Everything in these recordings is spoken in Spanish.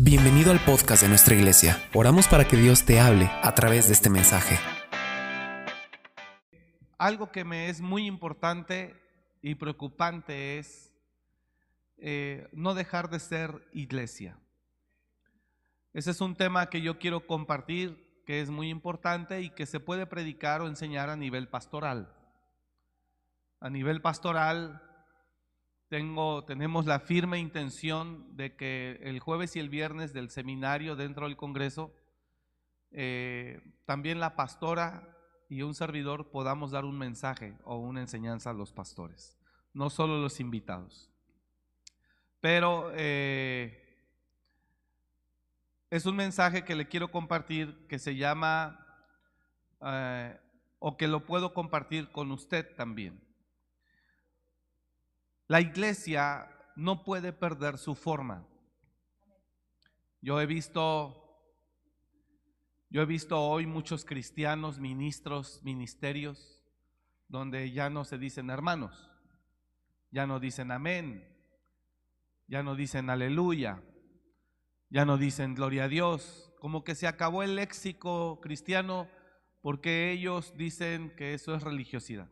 Bienvenido al podcast de nuestra iglesia. Oramos para que Dios te hable a través de este mensaje. Algo que me es muy importante y preocupante es eh, no dejar de ser iglesia. Ese es un tema que yo quiero compartir, que es muy importante y que se puede predicar o enseñar a nivel pastoral. A nivel pastoral, tengo, tenemos la firme intención de que el jueves y el viernes del seminario dentro del Congreso, eh, también la pastora y un servidor podamos dar un mensaje o una enseñanza a los pastores, no solo los invitados. Pero eh, es un mensaje que le quiero compartir que se llama, eh, o que lo puedo compartir con usted también. La iglesia no puede perder su forma. Yo he visto yo he visto hoy muchos cristianos, ministros, ministerios donde ya no se dicen hermanos, ya no dicen amén, ya no dicen aleluya, ya no dicen gloria a Dios, como que se acabó el léxico cristiano porque ellos dicen que eso es religiosidad.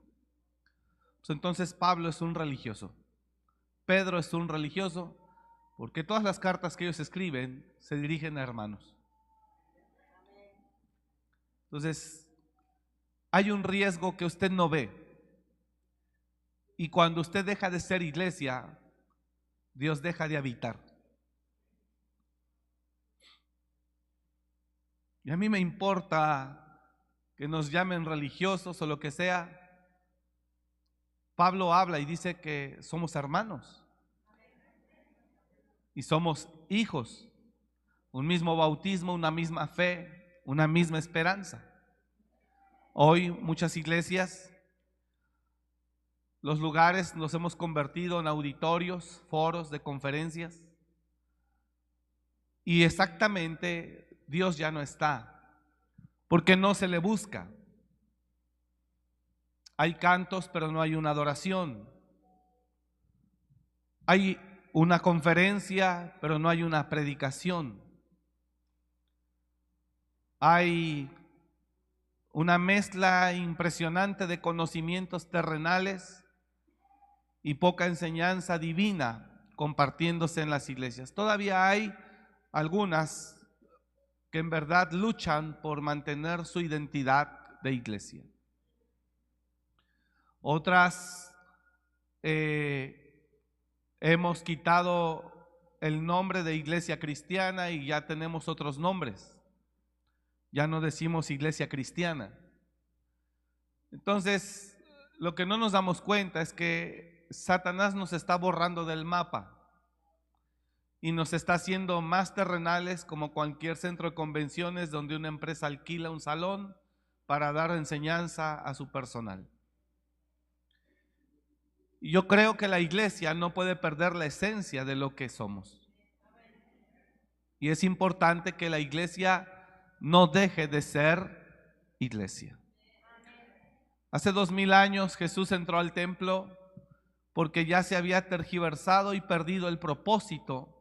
Pues entonces Pablo es un religioso. Pedro es un religioso, porque todas las cartas que ellos escriben se dirigen a hermanos. Entonces, hay un riesgo que usted no ve. Y cuando usted deja de ser iglesia, Dios deja de habitar. Y a mí me importa que nos llamen religiosos o lo que sea, Pablo habla y dice que somos hermanos y somos hijos, un mismo bautismo, una misma fe, una misma esperanza. Hoy muchas iglesias, los lugares los hemos convertido en auditorios, foros de conferencias y exactamente Dios ya no está, porque no se le busca. Hay cantos, pero no hay una adoración. Hay una conferencia, pero no hay una predicación. Hay una mezcla impresionante de conocimientos terrenales y poca enseñanza divina compartiéndose en las iglesias. Todavía hay algunas que en verdad luchan por mantener su identidad de iglesia. Otras eh, hemos quitado el nombre de iglesia cristiana y ya tenemos otros nombres. Ya no decimos iglesia cristiana. Entonces, lo que no nos damos cuenta es que Satanás nos está borrando del mapa y nos está haciendo más terrenales como cualquier centro de convenciones donde una empresa alquila un salón para dar enseñanza a su personal. Yo creo que la iglesia no puede perder la esencia de lo que somos. Y es importante que la iglesia no deje de ser iglesia. Hace dos mil años Jesús entró al templo porque ya se había tergiversado y perdido el propósito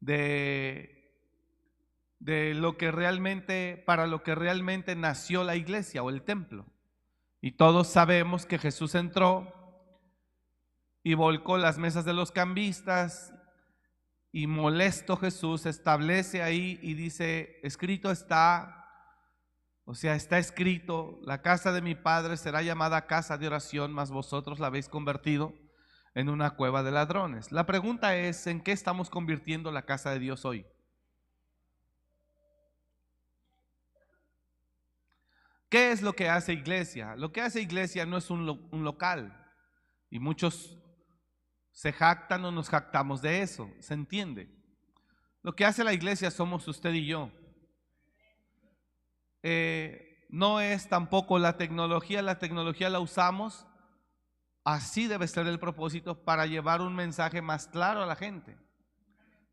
de, de lo que realmente, para lo que realmente nació la iglesia o el templo. Y todos sabemos que Jesús entró y volcó las mesas de los cambistas y molesto Jesús establece ahí y dice, escrito está, o sea, está escrito, la casa de mi padre será llamada casa de oración, mas vosotros la habéis convertido en una cueva de ladrones. La pregunta es, ¿en qué estamos convirtiendo la casa de Dios hoy? ¿Qué es lo que hace iglesia? Lo que hace iglesia no es un, un local. Y muchos se jactan o nos jactamos de eso, ¿se entiende? Lo que hace la iglesia somos usted y yo. Eh, no es tampoco la tecnología, la tecnología la usamos, así debe ser el propósito para llevar un mensaje más claro a la gente.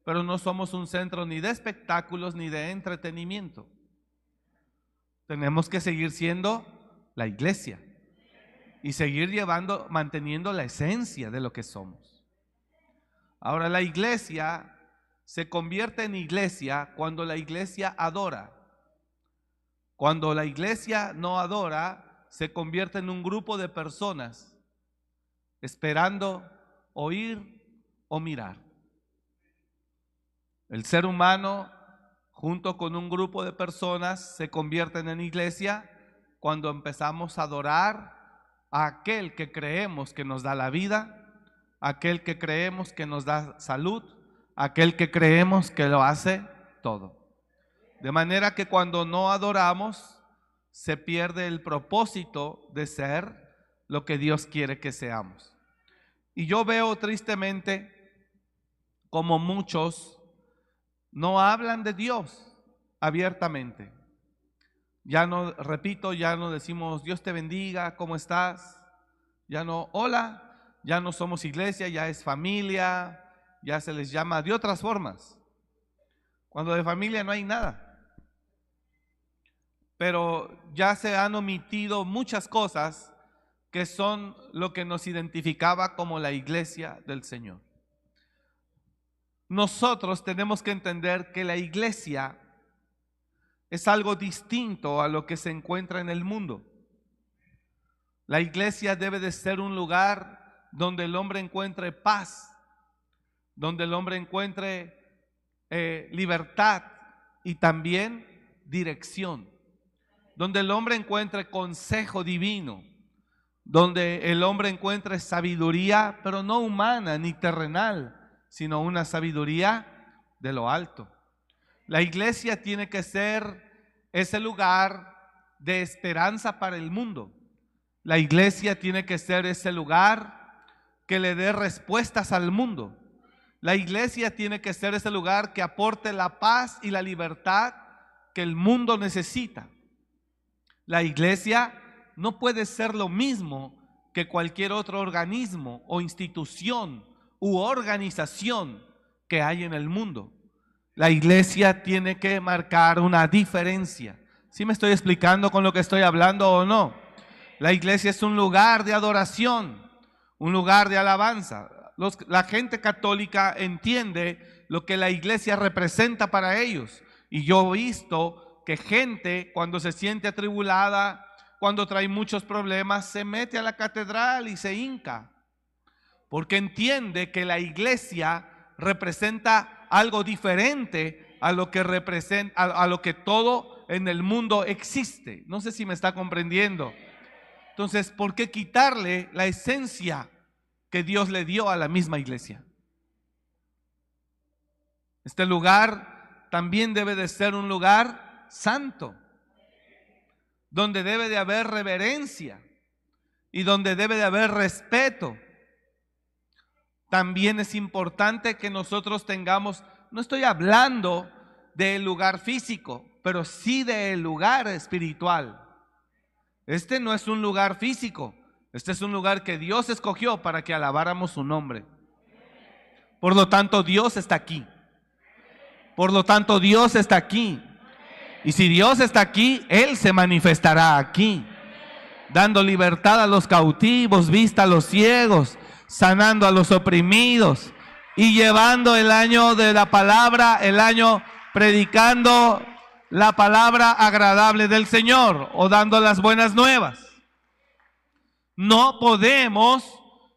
Pero no somos un centro ni de espectáculos ni de entretenimiento. Tenemos que seguir siendo la iglesia y seguir llevando, manteniendo la esencia de lo que somos. Ahora la iglesia se convierte en iglesia cuando la iglesia adora. Cuando la iglesia no adora, se convierte en un grupo de personas esperando oír o mirar. El ser humano, junto con un grupo de personas, se convierten en iglesia cuando empezamos a adorar a aquel que creemos que nos da la vida, aquel que creemos que nos da salud, aquel que creemos que lo hace todo. De manera que cuando no adoramos, se pierde el propósito de ser lo que Dios quiere que seamos. Y yo veo tristemente como muchos no hablan de Dios abiertamente. Ya no, repito, ya no decimos Dios te bendiga, ¿cómo estás? Ya no, hola, ya no somos iglesia, ya es familia, ya se les llama de otras formas. Cuando de familia no hay nada. Pero ya se han omitido muchas cosas que son lo que nos identificaba como la iglesia del Señor. Nosotros tenemos que entender que la iglesia es algo distinto a lo que se encuentra en el mundo. La iglesia debe de ser un lugar donde el hombre encuentre paz, donde el hombre encuentre eh, libertad y también dirección, donde el hombre encuentre consejo divino, donde el hombre encuentre sabiduría, pero no humana ni terrenal, sino una sabiduría de lo alto. La iglesia tiene que ser ese lugar de esperanza para el mundo. La iglesia tiene que ser ese lugar que le dé respuestas al mundo. La iglesia tiene que ser ese lugar que aporte la paz y la libertad que el mundo necesita. La iglesia no puede ser lo mismo que cualquier otro organismo o institución u organización que hay en el mundo. La iglesia tiene que marcar una diferencia. ¿Sí me estoy explicando con lo que estoy hablando o no? La iglesia es un lugar de adoración, un lugar de alabanza. la gente católica entiende lo que la iglesia representa para ellos. Y yo he visto que gente cuando se siente atribulada, cuando trae muchos problemas, se mete a la catedral y se hinca. Porque entiende que la iglesia representa algo diferente a lo que representa, a, lo que todo en el mundo existe. No sé si me está comprendiendo. Entonces, ¿por qué quitarle la esencia que Dios le dio a la misma iglesia? Este lugar también debe de ser un lugar santo, donde debe de haber reverencia y donde debe de haber respeto también es importante que nosotros tengamos, no estoy hablando del lugar físico, pero sí del lugar espiritual. Este no es un lugar físico, este es un lugar que Dios escogió para que alabáramos su nombre. Por lo tanto, Dios está aquí. Por lo tanto, Dios está aquí. Y si Dios está aquí, Él se manifestará aquí, dando libertad a los cautivos, vista a los ciegos, sanando a los oprimidos y llevando el año de la palabra, el año predicando la palabra agradable del Señor o dando las buenas nuevas. No podemos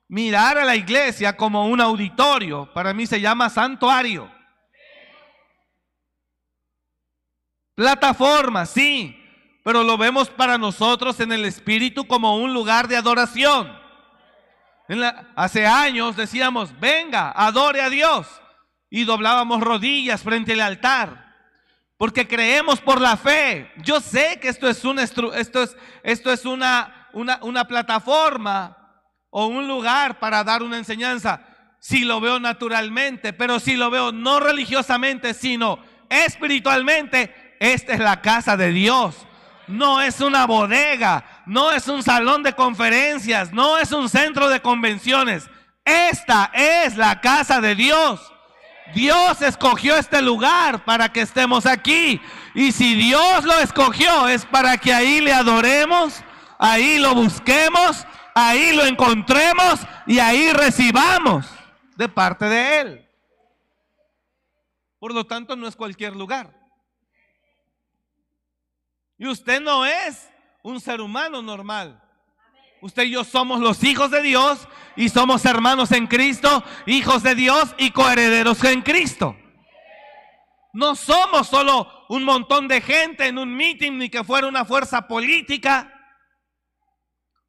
mirar a la iglesia como un auditorio, para mí se llama santuario. Plataforma, sí, pero lo vemos para nosotros en el espíritu como un lugar de adoración hace años decíamos, venga, adore a Dios. Y doblábamos rodillas frente al altar. Porque creemos por la fe. Yo sé que esto es, esto es, esto es una, una plataforma o un lugar para dar una enseñanza. Si lo veo naturalmente, pero si lo veo no religiosamente, sino espiritualmente, esta es la casa de Dios no es una bodega, no es un salón de conferencias, no es un centro de convenciones. Esta es la casa de Dios. Dios escogió este lugar para que estemos aquí. Y si Dios lo escogió es para que ahí le adoremos, ahí lo busquemos, ahí lo encontremos y ahí recibamos de parte de Él. Por lo tanto, no es cualquier lugar. Y usted no es un ser humano normal. Usted y yo somos los hijos de Dios y somos hermanos en Cristo, hijos de Dios y coherederos en Cristo. No somos solo un montón de gente en un meeting ni que fuera una fuerza política,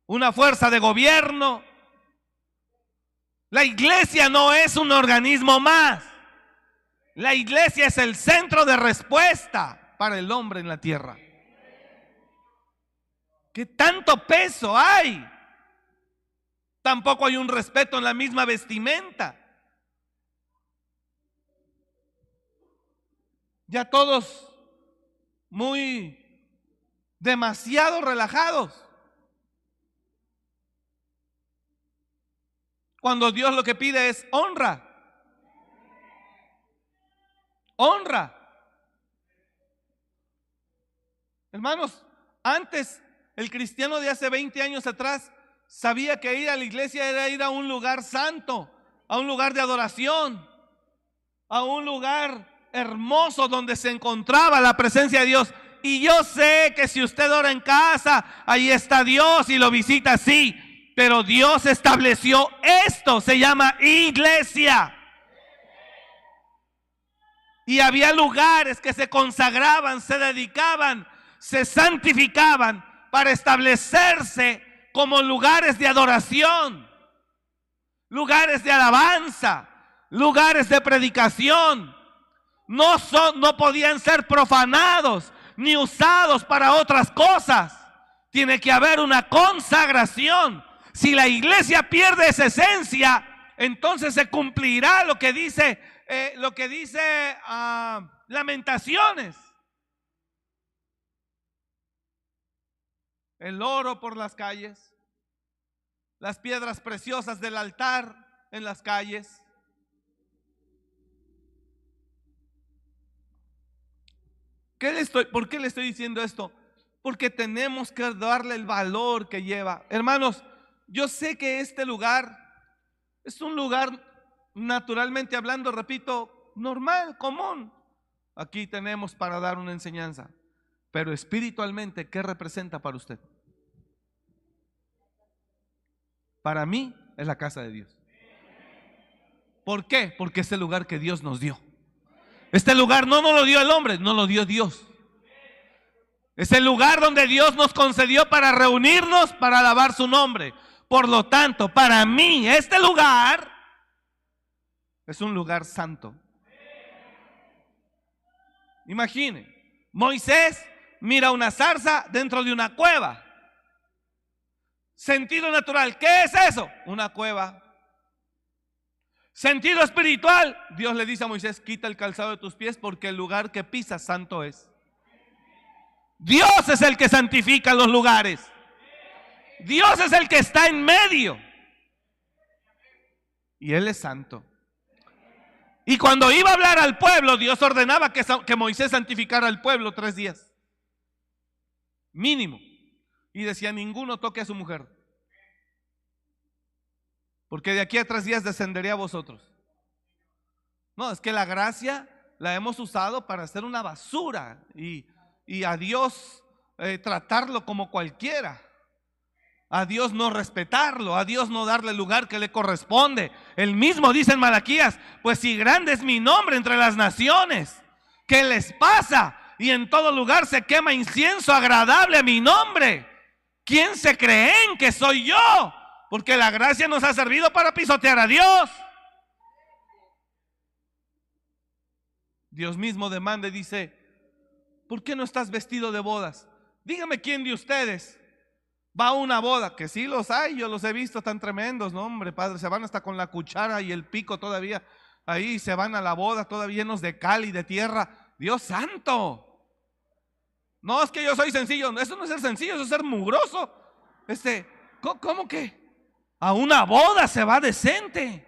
una fuerza de gobierno. La iglesia no es un organismo más. La iglesia es el centro de respuesta para el hombre en la tierra. ¿Qué tanto peso hay? Tampoco hay un respeto en la misma vestimenta. Ya todos muy demasiado relajados. Cuando Dios lo que pide es honra. Honra. Hermanos, antes el cristiano de hace 20 años atrás sabía que ir a la iglesia era ir a un lugar santo, a un lugar de adoración, a un lugar hermoso donde se encontraba la presencia de Dios. Y yo sé que si usted ora en casa, ahí está Dios y lo visita, sí. Pero Dios estableció esto, se llama iglesia. Y había lugares que se consagraban, se dedicaban, se santificaban para establecerse como lugares de adoración, lugares de alabanza, lugares de predicación. No, son, no podían ser profanados ni usados para otras cosas. Tiene que haber una consagración. Si la iglesia pierde esa esencia, entonces se cumplirá lo que dice, eh, lo que dice ah, Lamentaciones. El oro por las calles, las piedras preciosas del altar en las calles. ¿Qué le estoy, ¿Por qué le estoy diciendo esto? Porque tenemos que darle el valor que lleva. Hermanos, yo sé que este lugar es un lugar, naturalmente hablando, repito, normal, común. Aquí tenemos para dar una enseñanza. Pero espiritualmente, ¿qué representa para usted? Para mí es la casa de Dios. ¿Por qué? Porque es el lugar que Dios nos dio. Este lugar no nos lo dio el hombre, no lo dio Dios. Es el lugar donde Dios nos concedió para reunirnos, para alabar su nombre. Por lo tanto, para mí este lugar es un lugar santo. Imagine, Moisés mira una zarza dentro de una cueva. Sentido natural, ¿qué es eso? Una cueva. Sentido espiritual, Dios le dice a Moisés, quita el calzado de tus pies porque el lugar que pisas santo es. Dios es el que santifica los lugares. Dios es el que está en medio. Y Él es santo. Y cuando iba a hablar al pueblo, Dios ordenaba que, que Moisés santificara al pueblo tres días. Mínimo. Y decía, ninguno toque a su mujer. Porque de aquí a tres días descendería a vosotros. No, es que la gracia la hemos usado para hacer una basura y, a Dios eh, tratarlo como cualquiera. A Dios no respetarlo, a Dios no darle el lugar que le corresponde. El mismo dice en Malaquías, pues si grande es mi nombre entre las naciones, ¿qué les pasa? Y en todo lugar se quema incienso agradable a mi nombre. ¿Quién se creen que soy yo? Porque la gracia nos ha servido para pisotear a Dios. Dios mismo demanda y dice, ¿por qué no estás vestido de bodas? Dígame quién de ustedes va a una boda, que sí los hay, yo los he visto tan tremendos, no hombre, padre, se van hasta con la cuchara y el pico todavía, ahí se van a la boda todavía llenos de cal y de tierra. Dios santo. No es que yo soy sencillo, eso no es ser sencillo, eso es ser mugroso. Este, ¿cómo que? A una boda se va decente.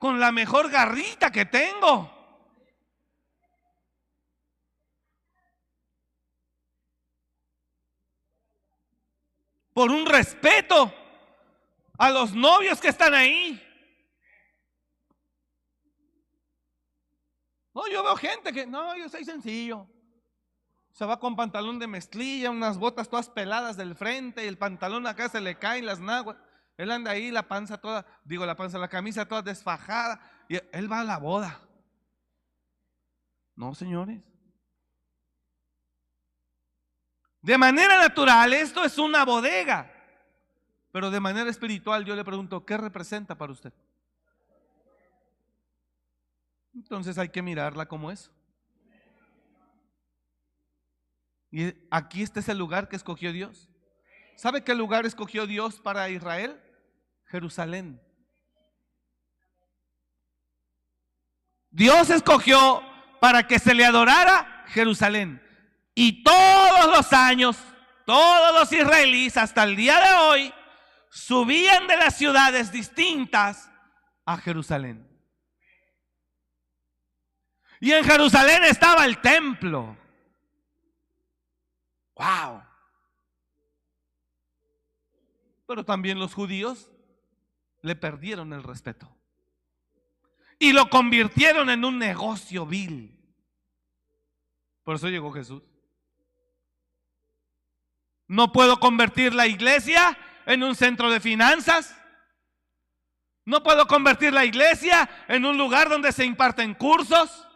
Con la mejor garrita que tengo. Por un respeto a los novios que están ahí. No, yo veo gente que, no, yo soy sencillo. Se va con pantalón de mezclilla, unas botas todas peladas del frente y el pantalón acá se le caen las naguas. Él anda ahí, la panza toda, digo la panza, la camisa toda desfajada. Y él va a la boda. No, señores. De manera natural, esto es una bodega. Pero de manera espiritual yo le pregunto, ¿qué representa para usted? Entonces hay que mirarla como es. Y aquí este es el lugar que escogió Dios. ¿Sabe qué lugar escogió Dios para Israel? Jerusalén. Dios escogió para que se le adorara Jerusalén. Y todos los años, todos los israelíes hasta el día de hoy subían de las ciudades distintas a Jerusalén. Y en Jerusalén estaba el templo. Wow. Pero también los judíos le perdieron el respeto. Y lo convirtieron en un negocio vil. Por eso llegó Jesús. No puedo convertir la iglesia en un centro de finanzas. No puedo convertir la iglesia en un lugar donde se imparten cursos.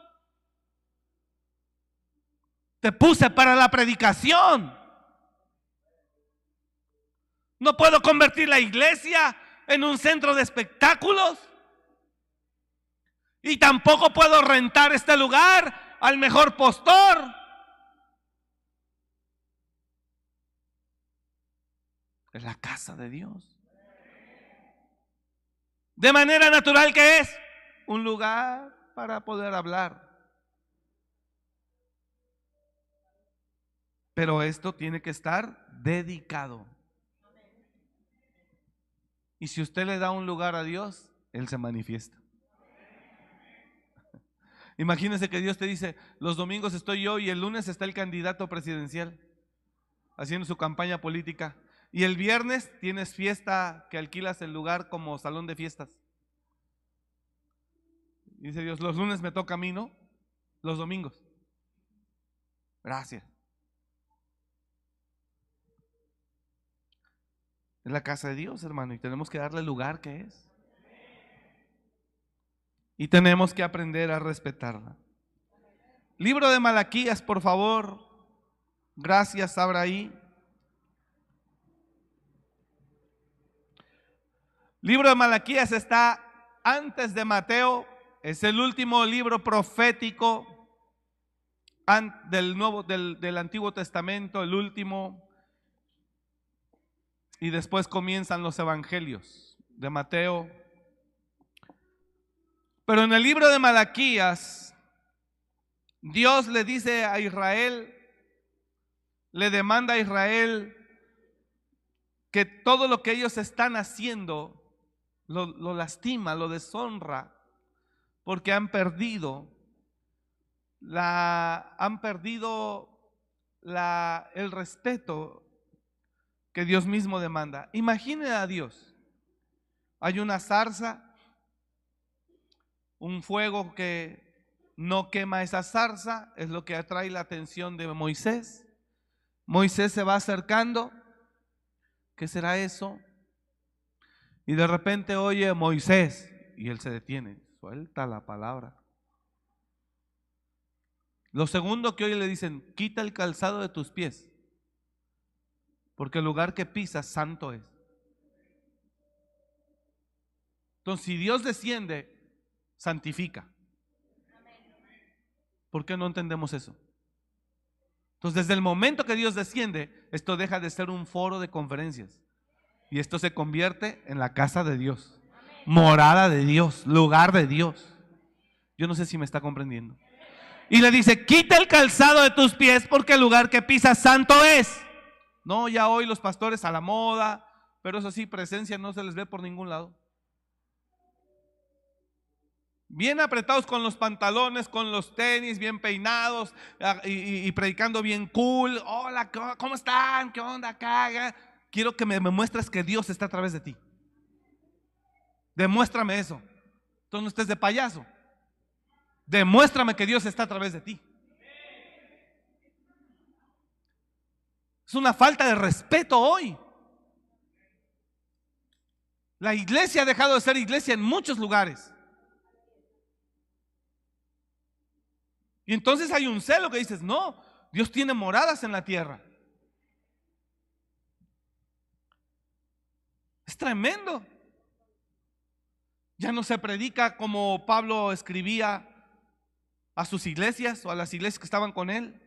Te puse para la predicación. No puedo convertir la iglesia en un centro de espectáculos. Y tampoco puedo rentar este lugar al mejor postor. Es la casa de Dios. De manera natural que es un lugar para poder hablar. Pero esto tiene que estar dedicado. Y si usted le da un lugar a Dios, Él se manifiesta. Imagínese que Dios te dice, los domingos estoy yo y el lunes está el candidato presidencial haciendo su campaña política. Y el viernes tienes fiesta que alquilas el lugar como salón de fiestas. dice Dios, los lunes me toca a mí, ¿no? Los domingos. Gracias. Es la casa de Dios, hermano, y tenemos que darle el lugar que es. Y tenemos que aprender a respetarla. Libro de Malaquías, por favor. Gracias, abra ahí. Libro de Malaquías está antes de Mateo, es el último libro profético del, Nuevo, del, del Antiguo Testamento, el último. Y después comienzan los evangelios de Mateo. Pero en el libro de Malaquías, Dios le dice a Israel, le demanda a Israel que todo lo que ellos están haciendo lo, lastima, lo deshonra, porque han perdido la, han perdido la, el respeto que Dios mismo demanda. Imagine a Dios. Hay una zarza, un fuego que no quema esa zarza, es lo que atrae la atención de Moisés. Moisés se va acercando. ¿Qué será eso? Y de repente oye Moisés y él se detiene, suelta la palabra. Lo segundo que oye le dicen, quita el calzado de tus pies, porque el lugar que pisas santo es. Entonces, si Dios desciende, santifica. ¿Por qué no entendemos eso? Entonces, desde el momento que Dios desciende, esto deja de ser un foro de conferencias. Y esto se convierte en la casa de Dios, morada de Dios, lugar de Dios. Yo no sé si me está comprendiendo. Y le dice, quita el calzado de tus pies porque el lugar que pisas santo es. No, ya hoy los pastores a la moda, pero eso sí, presencia no se les ve por ningún lado. Bien apretados con los pantalones, con los tenis, bien peinados y, predicando bien cool. Hola, ¿cómo están? ¿Qué onda? Caga quiero que me, muestres que Dios está a través de ti. Demuéstrame eso. Entonces no estés de payaso. Demuéstrame que Dios está a través de ti. Es una falta de respeto hoy. La iglesia ha dejado de ser iglesia en muchos lugares. Y entonces hay un celo que dices, no, Dios tiene moradas en la tierra. Es tremendo. Ya no se predica como Pablo escribía a sus iglesias o a las iglesias que estaban con él.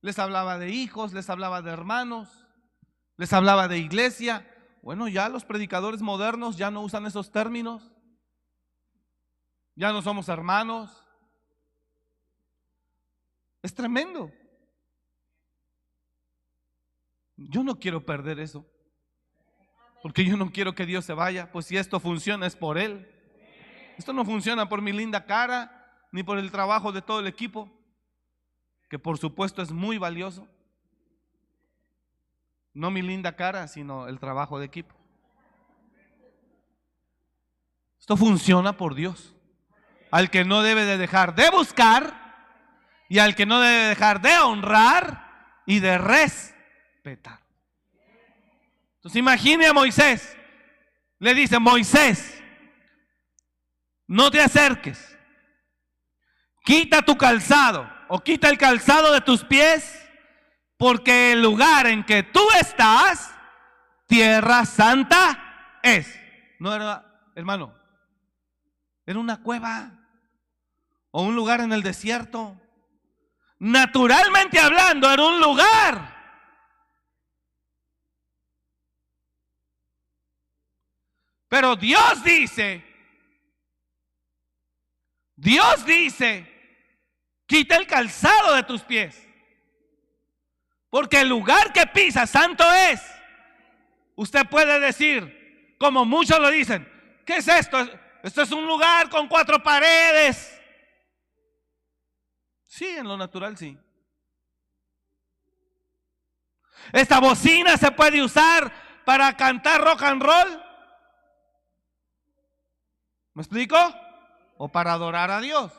Les hablaba de hijos, les hablaba de hermanos, les hablaba de iglesia. Bueno, ya los predicadores modernos ya no usan esos términos. Ya no somos hermanos. Es tremendo. Yo no quiero perder eso. Porque yo no quiero que Dios se vaya. Pues si esto funciona es por Él. Esto no funciona por mi linda cara, ni por el trabajo de todo el equipo, que por supuesto es muy valioso. No mi linda cara, sino el trabajo de equipo. Esto funciona por Dios. Al que no debe de dejar de buscar y al que no debe dejar de honrar y de respetar. Entonces imagine a Moisés. Le dice, Moisés, no te acerques. Quita tu calzado o quita el calzado de tus pies, porque el lugar en que tú estás, tierra santa es. No era, hermano, era una cueva o un lugar en el desierto. Naturalmente hablando, era un lugar Pero Dios dice, Dios dice, quita el calzado de tus pies. Porque el lugar que pisa santo es. Usted puede decir, como muchos lo dicen, ¿qué es esto? Esto es un lugar con cuatro paredes. Sí, en lo natural sí. Esta bocina se puede usar para cantar rock and roll. ¿Me explico? O para adorar a Dios.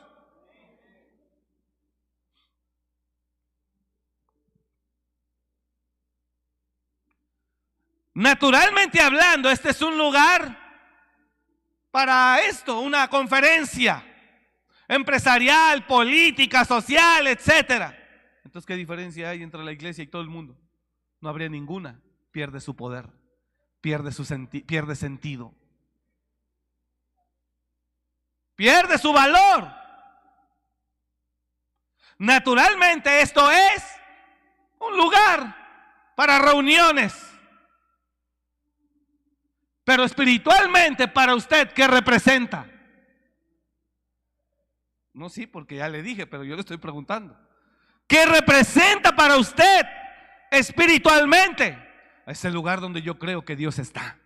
Naturalmente hablando, este es un lugar para esto, una conferencia empresarial, política, social, etcétera. Entonces, ¿qué diferencia hay entre la iglesia y todo el mundo? No habría ninguna. Pierde su poder, pierde su pierde sentido. pierde su valor. Naturalmente esto es un lugar para reuniones. Pero espiritualmente para usted, ¿qué representa? No, sí, porque ya le dije, pero yo le estoy preguntando. ¿Qué representa para usted espiritualmente? Es el lugar donde yo creo que Dios está.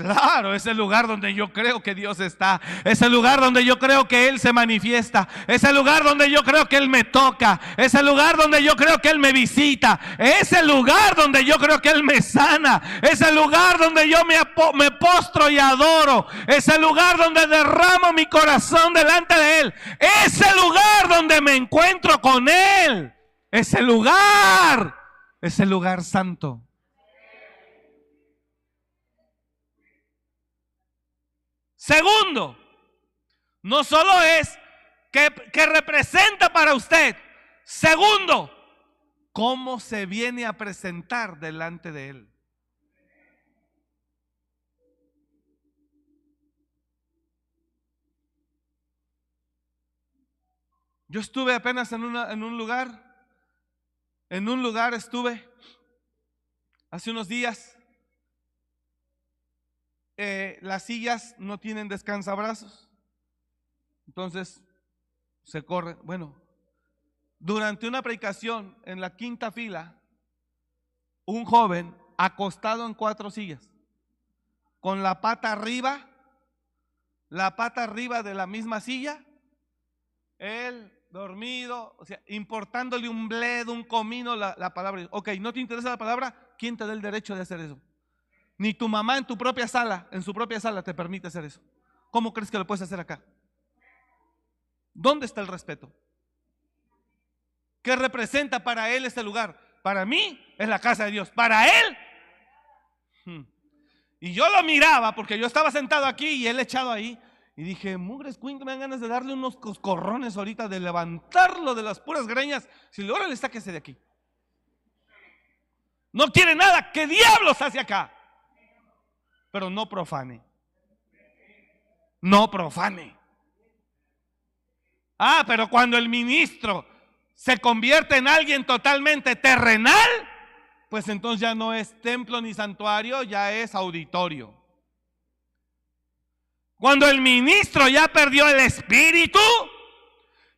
Claro, es el lugar donde yo creo que Dios está. Es el lugar donde yo creo que Él se manifiesta. Es el lugar donde yo creo que Él me toca. Es el lugar donde yo creo que Él me visita. Es el lugar donde yo creo que Él me sana. Es el lugar donde yo me, me postro y adoro. Es el lugar donde derramo mi corazón delante de Él. Es el lugar donde me encuentro con Él. Es el lugar. Es el lugar santo. Segundo, no solo es que, representa para usted. Segundo, cómo se viene a presentar delante de Él. Yo estuve apenas en, en un lugar, en un lugar estuve hace unos días eh, las sillas no tienen descansabrazos. Entonces se corre. Bueno, durante una predicación en la quinta fila, un joven acostado en cuatro sillas, con la pata arriba, la pata arriba de la misma silla, él dormido, o sea, importándole un bledo, un comino, la, la palabra. Ok, ¿no te interesa la palabra? ¿Quién te da el derecho de hacer eso? Ni tu mamá en tu propia sala, en su propia sala, te permite hacer eso. ¿Cómo crees que lo puedes hacer acá? ¿Dónde está el respeto? ¿Qué representa para él este lugar? Para mí es la casa de Dios. Para él. Hmm. Y yo lo miraba porque yo estaba sentado aquí y él echado ahí. Y dije, mugres Queen, me dan ganas de darle unos coscorrones ahorita, de levantarlo de las puras greñas. Si le órale, sáquese de aquí. No quiere nada. ¿Qué diablos hace acá? Pero no profane. No profane. Ah, pero cuando el ministro se convierte en alguien totalmente terrenal, pues entonces ya no es templo ni santuario, ya es auditorio. Cuando el ministro ya perdió el espíritu,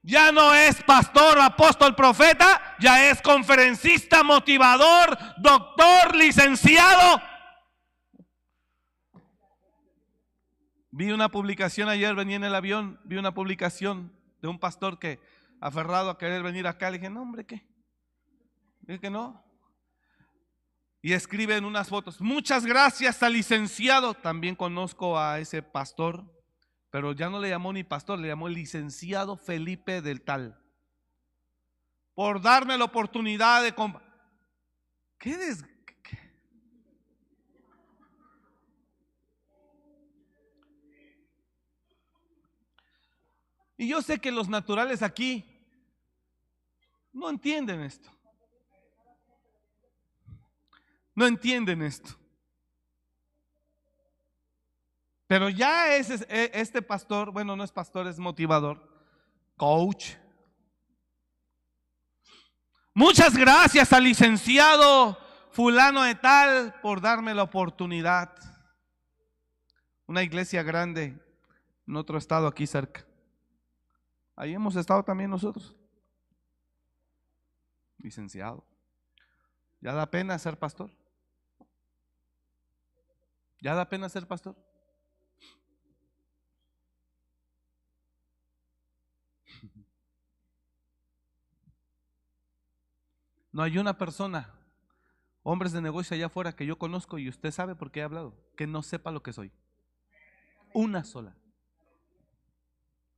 ya no es pastor, apóstol, profeta, ya es conferencista, motivador, doctor, licenciado. Vi una publicación ayer, venía en el avión, vi una publicación de un pastor que aferrado a querer venir acá, le dije, no, hombre, ¿qué? Dije que no. Y escribe en unas fotos, muchas gracias al licenciado. También conozco a ese pastor, pero ya no le llamó ni pastor, le llamó el licenciado Felipe del Tal. Por darme la oportunidad de... ¿Qué, des... Y yo sé que los naturales aquí no entienden esto. No entienden esto. Pero ya es e, este pastor, bueno, no es pastor, es motivador, coach. Muchas gracias al licenciado fulano de tal por darme la oportunidad. Una iglesia grande en otro estado aquí cerca. Ahí hemos estado también nosotros. Licenciado. Ya da pena ser pastor. Ya da pena ser pastor. No hay una persona, hombres de negocio allá afuera que yo conozco y usted sabe por qué he hablado, que no sepa lo que soy. Una sola.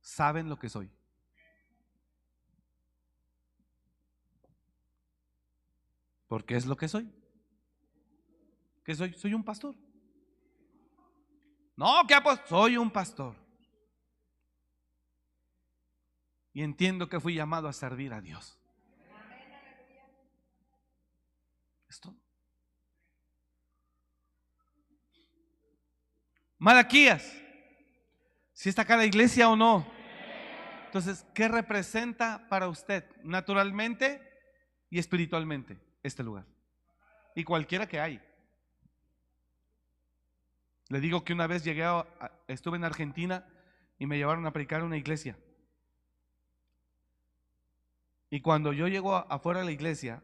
Saben lo que soy. Porque es lo que soy. ¿Qué soy? Soy un pastor. No, ¿qué pues Soy un pastor. Y entiendo que fui llamado a servir a Dios. Esto. Malaquías. Si está acá la iglesia o no. Entonces, ¿qué representa para usted naturalmente y espiritualmente? Este lugar. Y cualquiera que hay. Le digo que una vez llegué a, estuve en Argentina y me llevaron a predicar una iglesia. Y cuando yo llego afuera de la iglesia,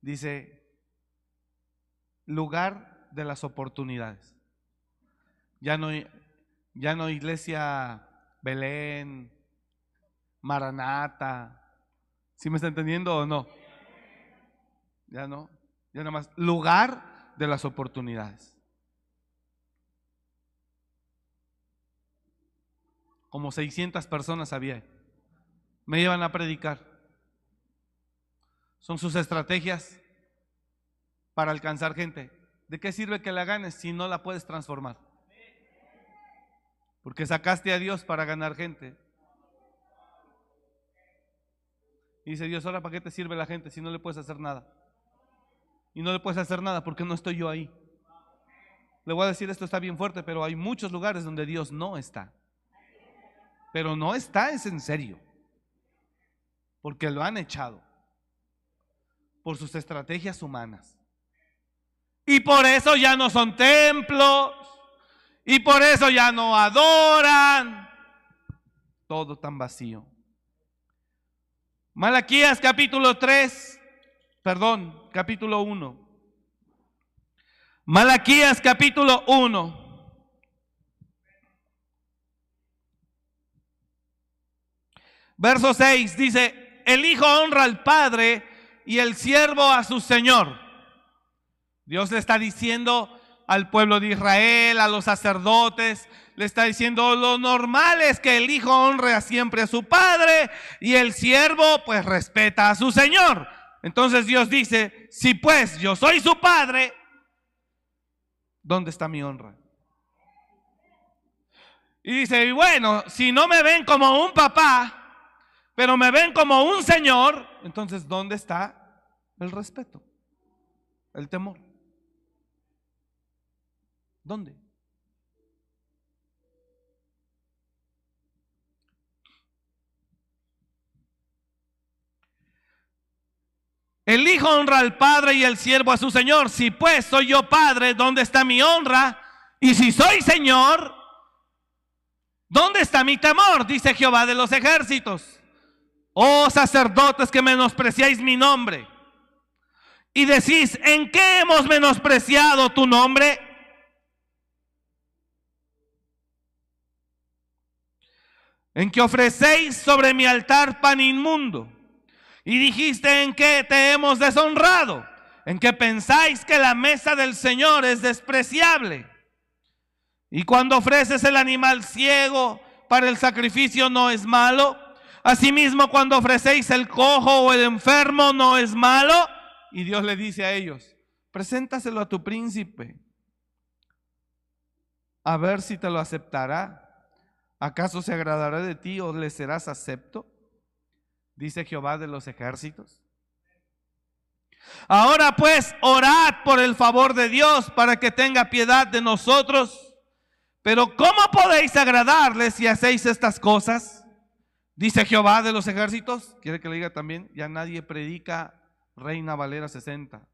dice, lugar de las oportunidades. Ya no, ya no iglesia Belén, Maranata. ¿Sí me está entendiendo o no? Ya no, ya nada más. Lugar de las oportunidades. Como 600 personas había. Me iban a predicar. Son sus estrategias para alcanzar gente. ¿De qué sirve que la ganes si no la puedes transformar? Porque sacaste a Dios para ganar gente. Y dice Dios, ahora ¿para qué te sirve la gente si no le puedes hacer nada? Y no le puedes hacer nada porque no estoy yo ahí. Le voy a decir, esto está bien fuerte, pero hay muchos lugares donde Dios no está. Pero no está, es en serio. Porque lo han echado por sus estrategias humanas. Y por eso ya no son templos. Y por eso ya no adoran. Todo tan vacío. Malaquías capítulo 3, perdón, capítulo 1. Malaquías capítulo 1. Verso 6 dice, el Hijo honra al Padre y el siervo a su Señor. Dios le está diciendo al pueblo de Israel, a los sacerdotes, le está diciendo, lo normal es que el hijo honre a siempre a su padre y el siervo pues respeta a su señor. Entonces Dios dice, si pues yo soy su padre, ¿dónde está mi honra? Y dice, y bueno, si no me ven como un papá, pero me ven como un señor, entonces ¿dónde está el respeto? El temor. ¿Dónde? El hijo honra al padre y el siervo a su señor. Si pues soy yo padre, ¿dónde está mi honra? Y si soy señor, ¿dónde está mi temor? Dice Jehová de los ejércitos. Oh sacerdotes que menospreciáis mi nombre. Y decís, ¿en qué hemos menospreciado tu nombre? En que ofrecéis sobre mi altar pan inmundo y dijiste en qué te hemos deshonrado, en que pensáis que la mesa del Señor es despreciable. Y cuando ofreces el animal ciego para el sacrificio no es malo. Asimismo, cuando ofrecéis el cojo o el enfermo no es malo. Y Dios le dice a ellos, preséntaselo a tu príncipe, a ver si te lo aceptará. ¿Acaso se agradará de ti o le serás acepto? Dice Jehová de los ejércitos. Ahora pues, orad por el favor de Dios para que tenga piedad de nosotros. Pero ¿cómo podéis agradarle si hacéis estas cosas? Dice Jehová de los ejércitos. Quiere que le diga también, ya nadie predica Reina Valera 60.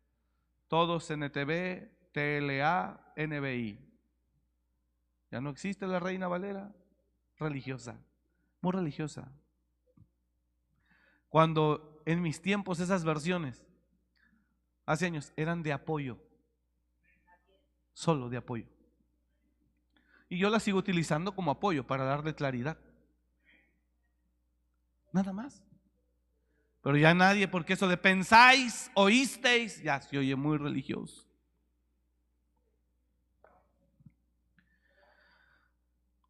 Todos NTV, TLA, NBI. Ya no existe la Reina Valera religiosa, muy religiosa. Cuando en mis tiempos esas versiones, hace años, eran de apoyo, solo de apoyo. Y yo las sigo utilizando como apoyo para darle claridad. Nada más. Pero ya nadie, porque eso de pensáis, oísteis, ya se oye muy religioso.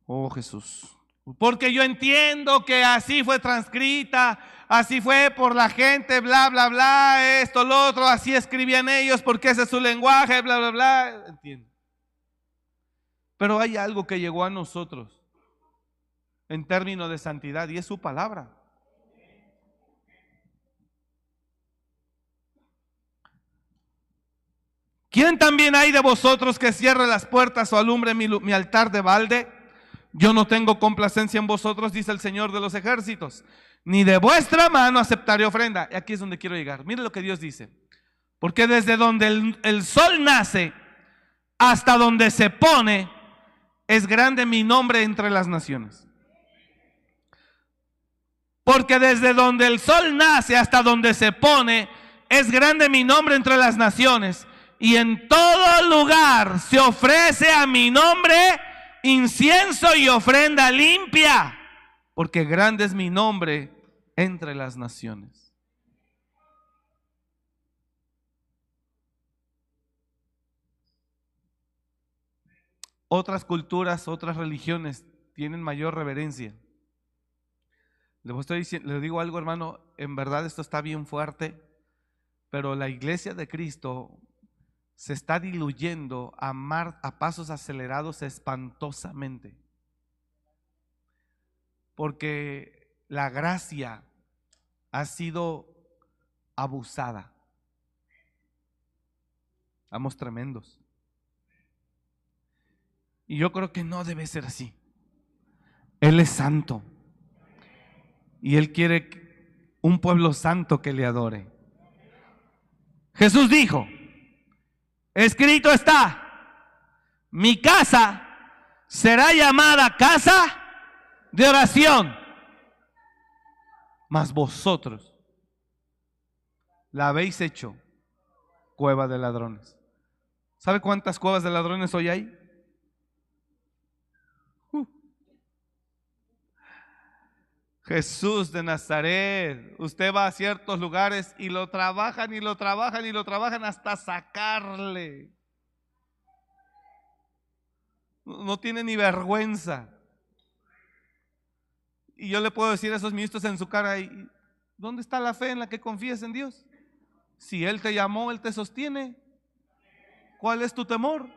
Oh Jesús. Porque yo entiendo que así fue transcrita, así fue por la gente, bla, bla, bla, esto, lo otro, así escribían ellos porque ese es su lenguaje, bla, bla, bla. Entiendo. Pero hay algo que llegó a nosotros en términos de santidad y es su palabra. ¿Quién también hay de vosotros que cierre las puertas o alumbre mi, mi altar de balde? Yo no tengo complacencia en vosotros, dice el Señor de los ejércitos, ni de vuestra mano aceptaré ofrenda. Y aquí es donde quiero llegar. Mire lo que Dios dice. Porque desde donde el, sol nace hasta donde se pone, es grande mi nombre entre las naciones. Porque desde donde el sol nace hasta donde se pone, es grande mi nombre entre las naciones. Y en todo lugar se ofrece a mi nombre incienso y ofrenda limpia, porque grande es mi nombre entre las naciones. Otras culturas, otras religiones tienen mayor reverencia. Le, estoy diciendo, le digo algo, hermano, en verdad esto está bien fuerte, pero la iglesia de Cristo se está diluyendo a, a pasos acelerados espantosamente. Porque la gracia ha sido abusada. Vamos tremendos. Y yo creo que no debe ser así. Él es santo. Y Él quiere un pueblo santo que le adore. Jesús dijo, Escrito está, mi casa será llamada casa de oración, mas vosotros la habéis hecho cueva de ladrones. ¿Sabe cuántas cuevas de ladrones hoy hay? Jesús de Nazaret. Usted va a ciertos lugares y lo trabajan y lo trabajan y lo trabajan hasta sacarle. no tiene ni vergüenza. Y yo le puedo decir a esos ministros en su cara, ¿dónde está la fe en la que confías en Dios? Si Él te llamó, Él te sostiene. ¿Cuál es tu temor?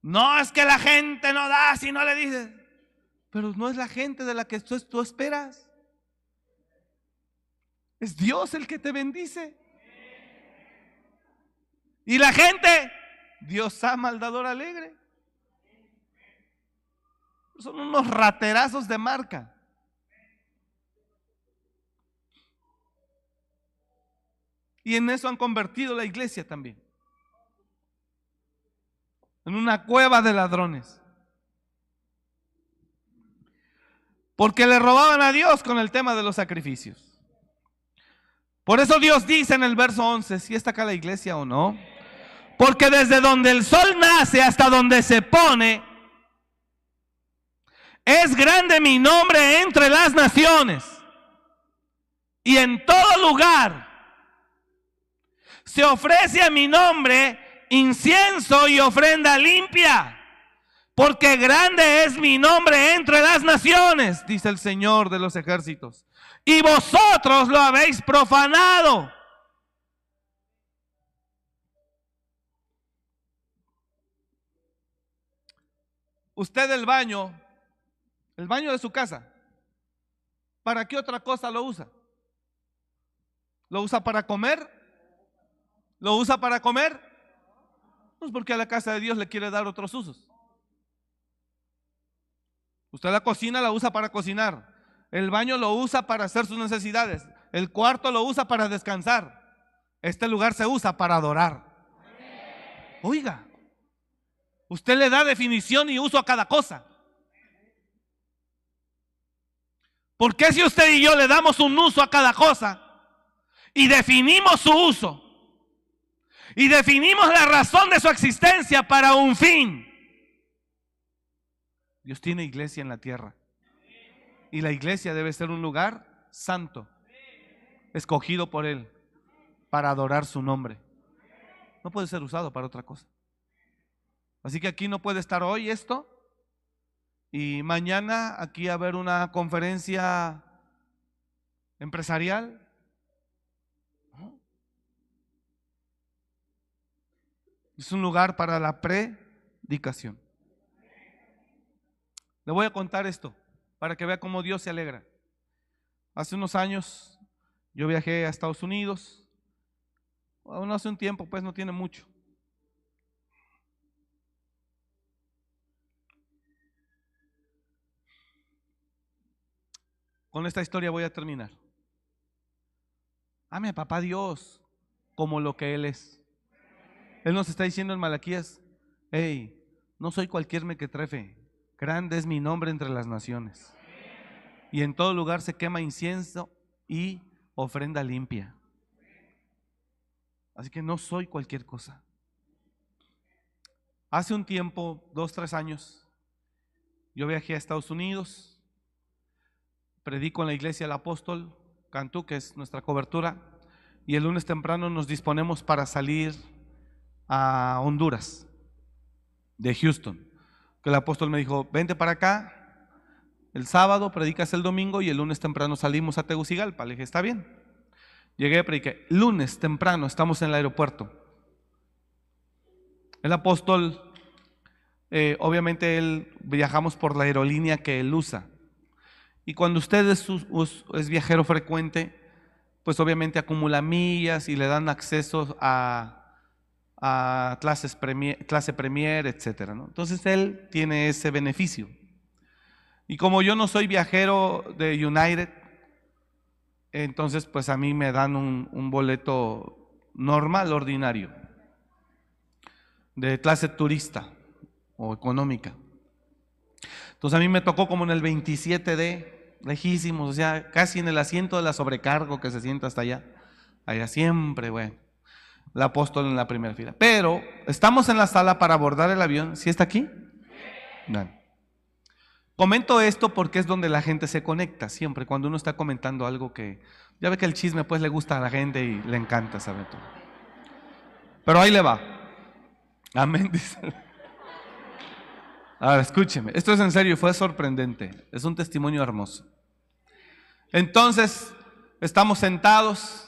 No es que la gente no da si no le dices. Pero no es la gente de la que tú, tú esperas. Es Dios el que te bendice. Y la gente, Dios ama al dador alegre. Son unos raterazos de marca. Y en eso han convertido la iglesia también. En una cueva de ladrones. Porque le robaban a Dios con el tema de los sacrificios. Por eso Dios dice en el verso 11, si está acá la iglesia o no, porque desde donde el sol nace hasta donde se pone, es grande mi nombre entre las naciones. Y en todo lugar se ofrece a mi nombre incienso y ofrenda limpia. Porque grande es mi nombre entre las naciones, dice el Señor de los ejércitos. Y vosotros lo habéis profanado. Usted el baño, el baño de su casa, ¿para qué otra cosa lo usa? ¿Lo usa para comer? ¿Lo usa para comer? Pues porque a la casa de Dios le quiere dar otros usos. Usted la cocina la usa para cocinar. El baño lo usa para hacer sus necesidades. El cuarto lo usa para descansar. Este lugar se usa para adorar. Oiga, Usted le da definición y uso a cada cosa. ¿Por qué si usted y yo le damos un uso a cada cosa y definimos su uso y definimos la razón de su existencia para un fin? Dios tiene iglesia en la tierra y la iglesia debe ser un lugar santo, escogido por Él para adorar su nombre. No puede ser usado para otra cosa. Así que aquí no puede estar hoy esto. Y mañana aquí a haber una conferencia empresarial. Es un lugar para la predicación. Le voy a contar esto para que vea cómo Dios se alegra. Hace unos años yo viajé a Estados Unidos. Aún hace un tiempo, pues no tiene mucho. Con esta historia voy a terminar. Ame a papá Dios como lo que Él es. Él nos está diciendo en Malaquías, hey, no soy cualquier mequetrefe, grande es mi nombre entre las naciones. Y en todo lugar se quema incienso y ofrenda limpia. Así que no soy cualquier cosa. Hace un tiempo, dos, tres años, yo viajé a Estados Unidos predico en la iglesia del apóstol Cantú, que es nuestra cobertura, y el lunes temprano nos disponemos para salir a Honduras, de Houston. El apóstol me dijo, vente para acá, el sábado predicas el domingo y el lunes temprano salimos a Tegucigalpa. Le dije, está bien. Llegué, prediqué. Lunes temprano estamos en el aeropuerto. El apóstol, eh, obviamente viajamos por la aerolínea que él usa. Y cuando usted es, viajero frecuente, pues obviamente acumula millas y le dan acceso a, clases clase premier, etc. Entonces él tiene ese beneficio. Y como yo no soy viajero de United, entonces pues a mí me dan un, un boleto normal, ordinario, de clase turista o económica. Entonces a mí me tocó como en el 27D, lejísimos, o sea, casi en el asiento de la sobrecargo que se sienta hasta allá. Allá siempre, bueno, el apóstol en la primera fila. Pero estamos en la sala para abordar el avión. ¿Sí está aquí? Comento esto porque es donde la gente se conecta siempre, cuando uno está comentando algo que, ya ve que el chisme pues le gusta a la gente y le encanta saber todo. Pero ahí le va. Amén. Ahora, escúcheme, esto es en serio, fue sorprendente, es un testimonio hermoso. Entonces, estamos sentados,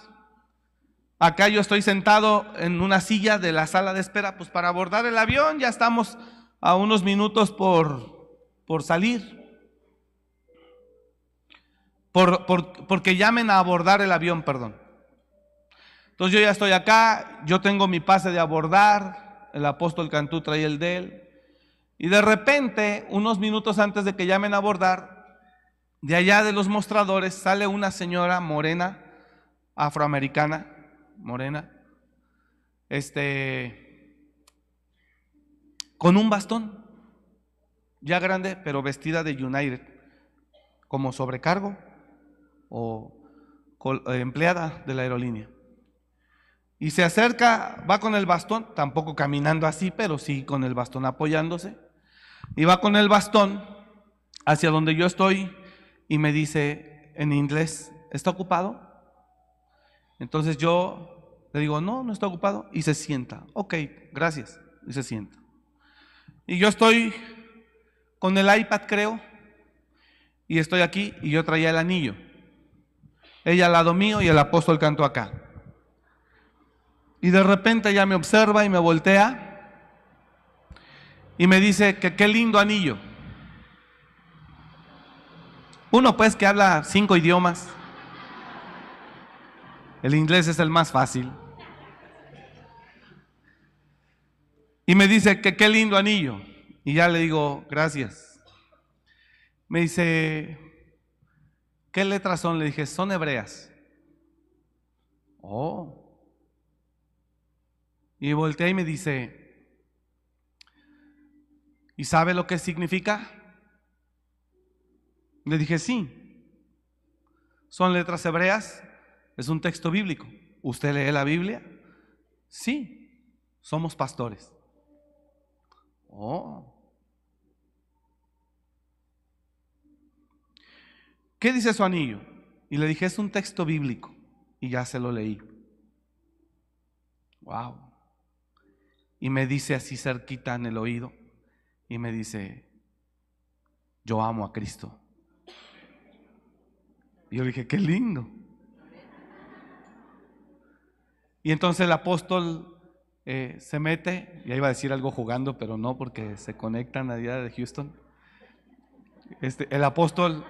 acá yo estoy sentado en una silla de la sala de espera, pues para abordar el avión, ya estamos a unos minutos por, por salir. Por, por, porque llamen a abordar el avión, perdón. Entonces yo ya estoy acá, yo tengo mi pase de abordar, el apóstol Cantú trae el de él. Y de repente, unos minutos antes de que llamen a abordar, de allá de los mostradores sale una señora morena, afroamericana, morena, este, con un bastón, ya grande, pero vestida de United, como sobrecargo o empleada de la aerolínea. Y se acerca, va con el bastón, tampoco caminando así, pero sí con el bastón apoyándose y va con el bastón hacia donde yo estoy y me dice en inglés, ¿está ocupado? Entonces yo le digo, no, no está ocupado y se sienta. Ok, gracias. Y se sienta. Y yo estoy con el iPad, creo, y estoy aquí y yo traía el anillo. Ella al lado mío y el apóstol cantó acá. Y de repente ella me observa y me voltea y me dice que qué lindo anillo. Uno pues que habla cinco idiomas. El inglés es el más fácil. Y me dice que qué lindo anillo. Y ya le digo, gracias. Me dice, ¿qué letras son? Le dije, son hebreas. Oh. Y volteé y me dice, ¿Y sabe lo que significa? Le dije, sí. Son letras hebreas, es un texto bíblico. ¿Usted lee la Biblia? Sí, somos pastores. Oh. ¿Qué dice su anillo? Y le dije, es un texto bíblico. Y ya se lo leí. Wow. Y me dice así cerquita en el oído, y me dice, yo amo a Cristo. Y yo dije, qué lindo. Y entonces el apóstol eh, se mete, ya iba a decir algo jugando, pero no, porque se conectan allá de Houston. Este, el apóstol,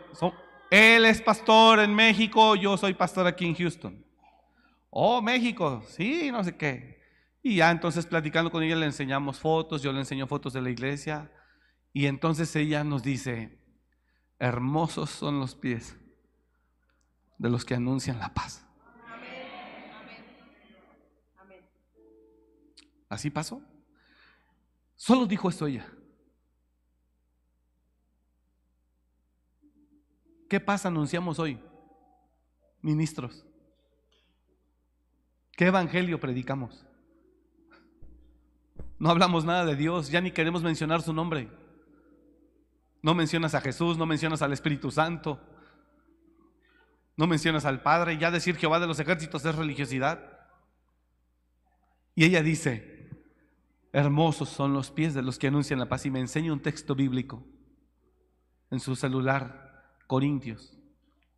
él es pastor en México, yo soy pastor aquí en Houston. Oh, México, sí, no sé qué. Y ya entonces platicando con ella le enseñamos fotos, yo le enseño fotos de la iglesia. Y entonces ella nos dice, hermosos son los pies de los que anuncian la paz. Así pasó. Solo dijo esto ella. ¿Qué paz anunciamos hoy, ministros? ¿Qué evangelio predicamos? No hablamos nada de Dios, ya ni queremos mencionar su nombre. No mencionas a Jesús, no mencionas al Espíritu Santo, no mencionas al Padre. Ya decir Jehová de los ejércitos es religiosidad. Y ella dice, hermosos son los pies de los que anuncian la paz. Y me enseña un texto bíblico en su celular, Corintios.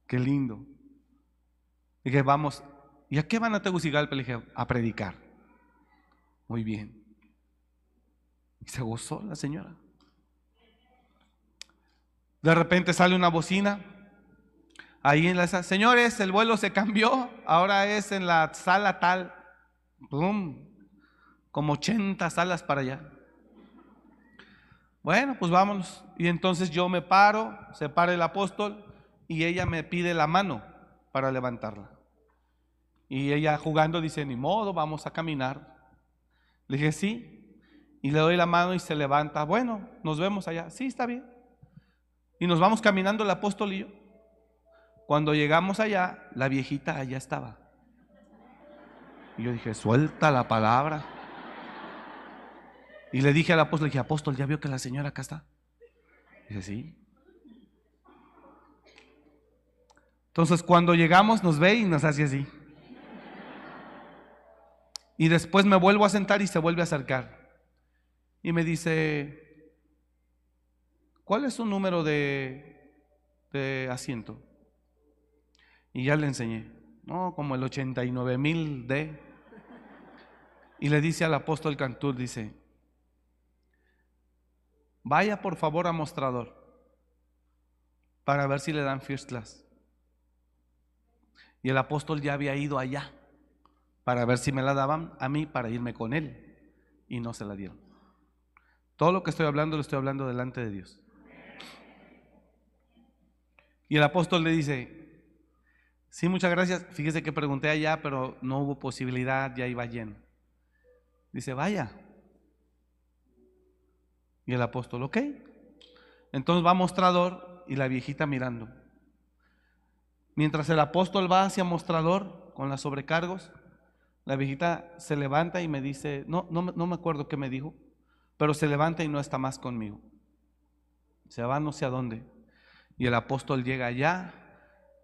Qué lindo. Y dije, vamos, ¿y a qué van a Tegucigalpa? Le dije, a predicar. Muy bien. Y se gozó la señora. De repente sale una bocina. Ahí en la sala, señores, el vuelo se cambió, ahora es en la sala tal. ¡Bum! Como 80 salas para allá. Bueno, pues vámonos. Y entonces yo me paro, se para el apóstol y ella me pide la mano para levantarla. Y ella jugando dice, ni modo, vamos a caminar. Le dije, sí, y le doy la mano y se levanta. Bueno, nos vemos allá. Sí, está bien. Y nos vamos caminando el apóstol y yo. Cuando llegamos allá, la viejita allá estaba. Y yo dije, suelta la palabra. Y le dije al apóstol, le dije, apóstol, ¿ya vio que la señora acá está? dice, sí. Entonces cuando llegamos nos ve y nos hace así. Y después me vuelvo a sentar y se vuelve a acercar. y me dice, ¿cuál es su número de, de asiento? Y ya le enseñé, no, como el 89 mil D. Y le dice al apóstol Cantur, dice, vaya por favor a mostrador para ver si le dan first class. Y el apóstol ya había ido allá para ver si me la daban a mí para irme con él. Y no se la dieron. Todo lo que estoy hablando lo estoy hablando delante de Dios. Y el apóstol le dice, sí, muchas gracias. Fíjese que pregunté allá, pero no hubo posibilidad, ya iba lleno. Dice, vaya. Y el apóstol, ok. Entonces va mostrador y la viejita mirando. Mientras el apóstol va hacia mostrador con las sobrecargos, la viejita se levanta y me dice, no, no, no me acuerdo qué me dijo, pero se levanta y no está más conmigo. Se va no sé a dónde. Y el apóstol llega allá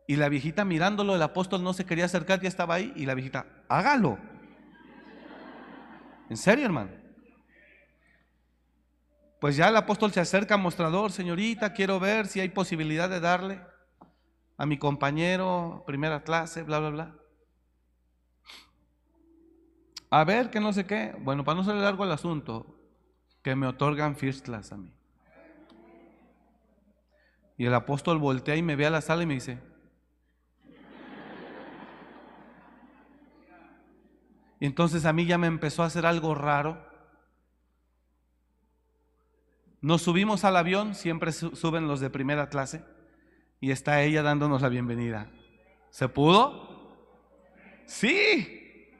y la viejita mirándolo, el apóstol no se quería acercar, ya estaba ahí y la viejita, hágalo. ¿En serio, hermano? Pues ya el apóstol se acerca mostrador, señorita, quiero ver si hay posibilidad de darle a mi compañero, primera clase, bla, bla, bla. A ver, que no sé qué. Bueno, para no ser largo el asunto, que me otorgan first class a mí. Y el apóstol voltea y me ve a la sala y me dice, y entonces a mí ya me empezó a hacer algo raro. Nos subimos al avión, siempre suben los de primera clase, y está ella dándonos la bienvenida. ¿Se pudo? Sí.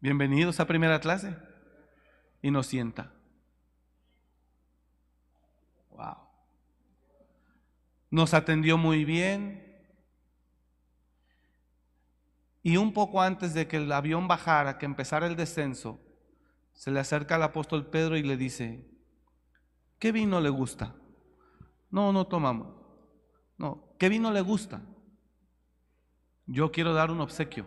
Bienvenidos a primera clase. Y nos sienta. Wow. Nos atendió muy bien. Y un poco antes de que el avión bajara, que empezara el descenso, se le acerca al apóstol Pedro y le dice, ¿qué vino le gusta? No, no tomamos. No, ¿qué vino le gusta? Yo quiero dar un obsequio.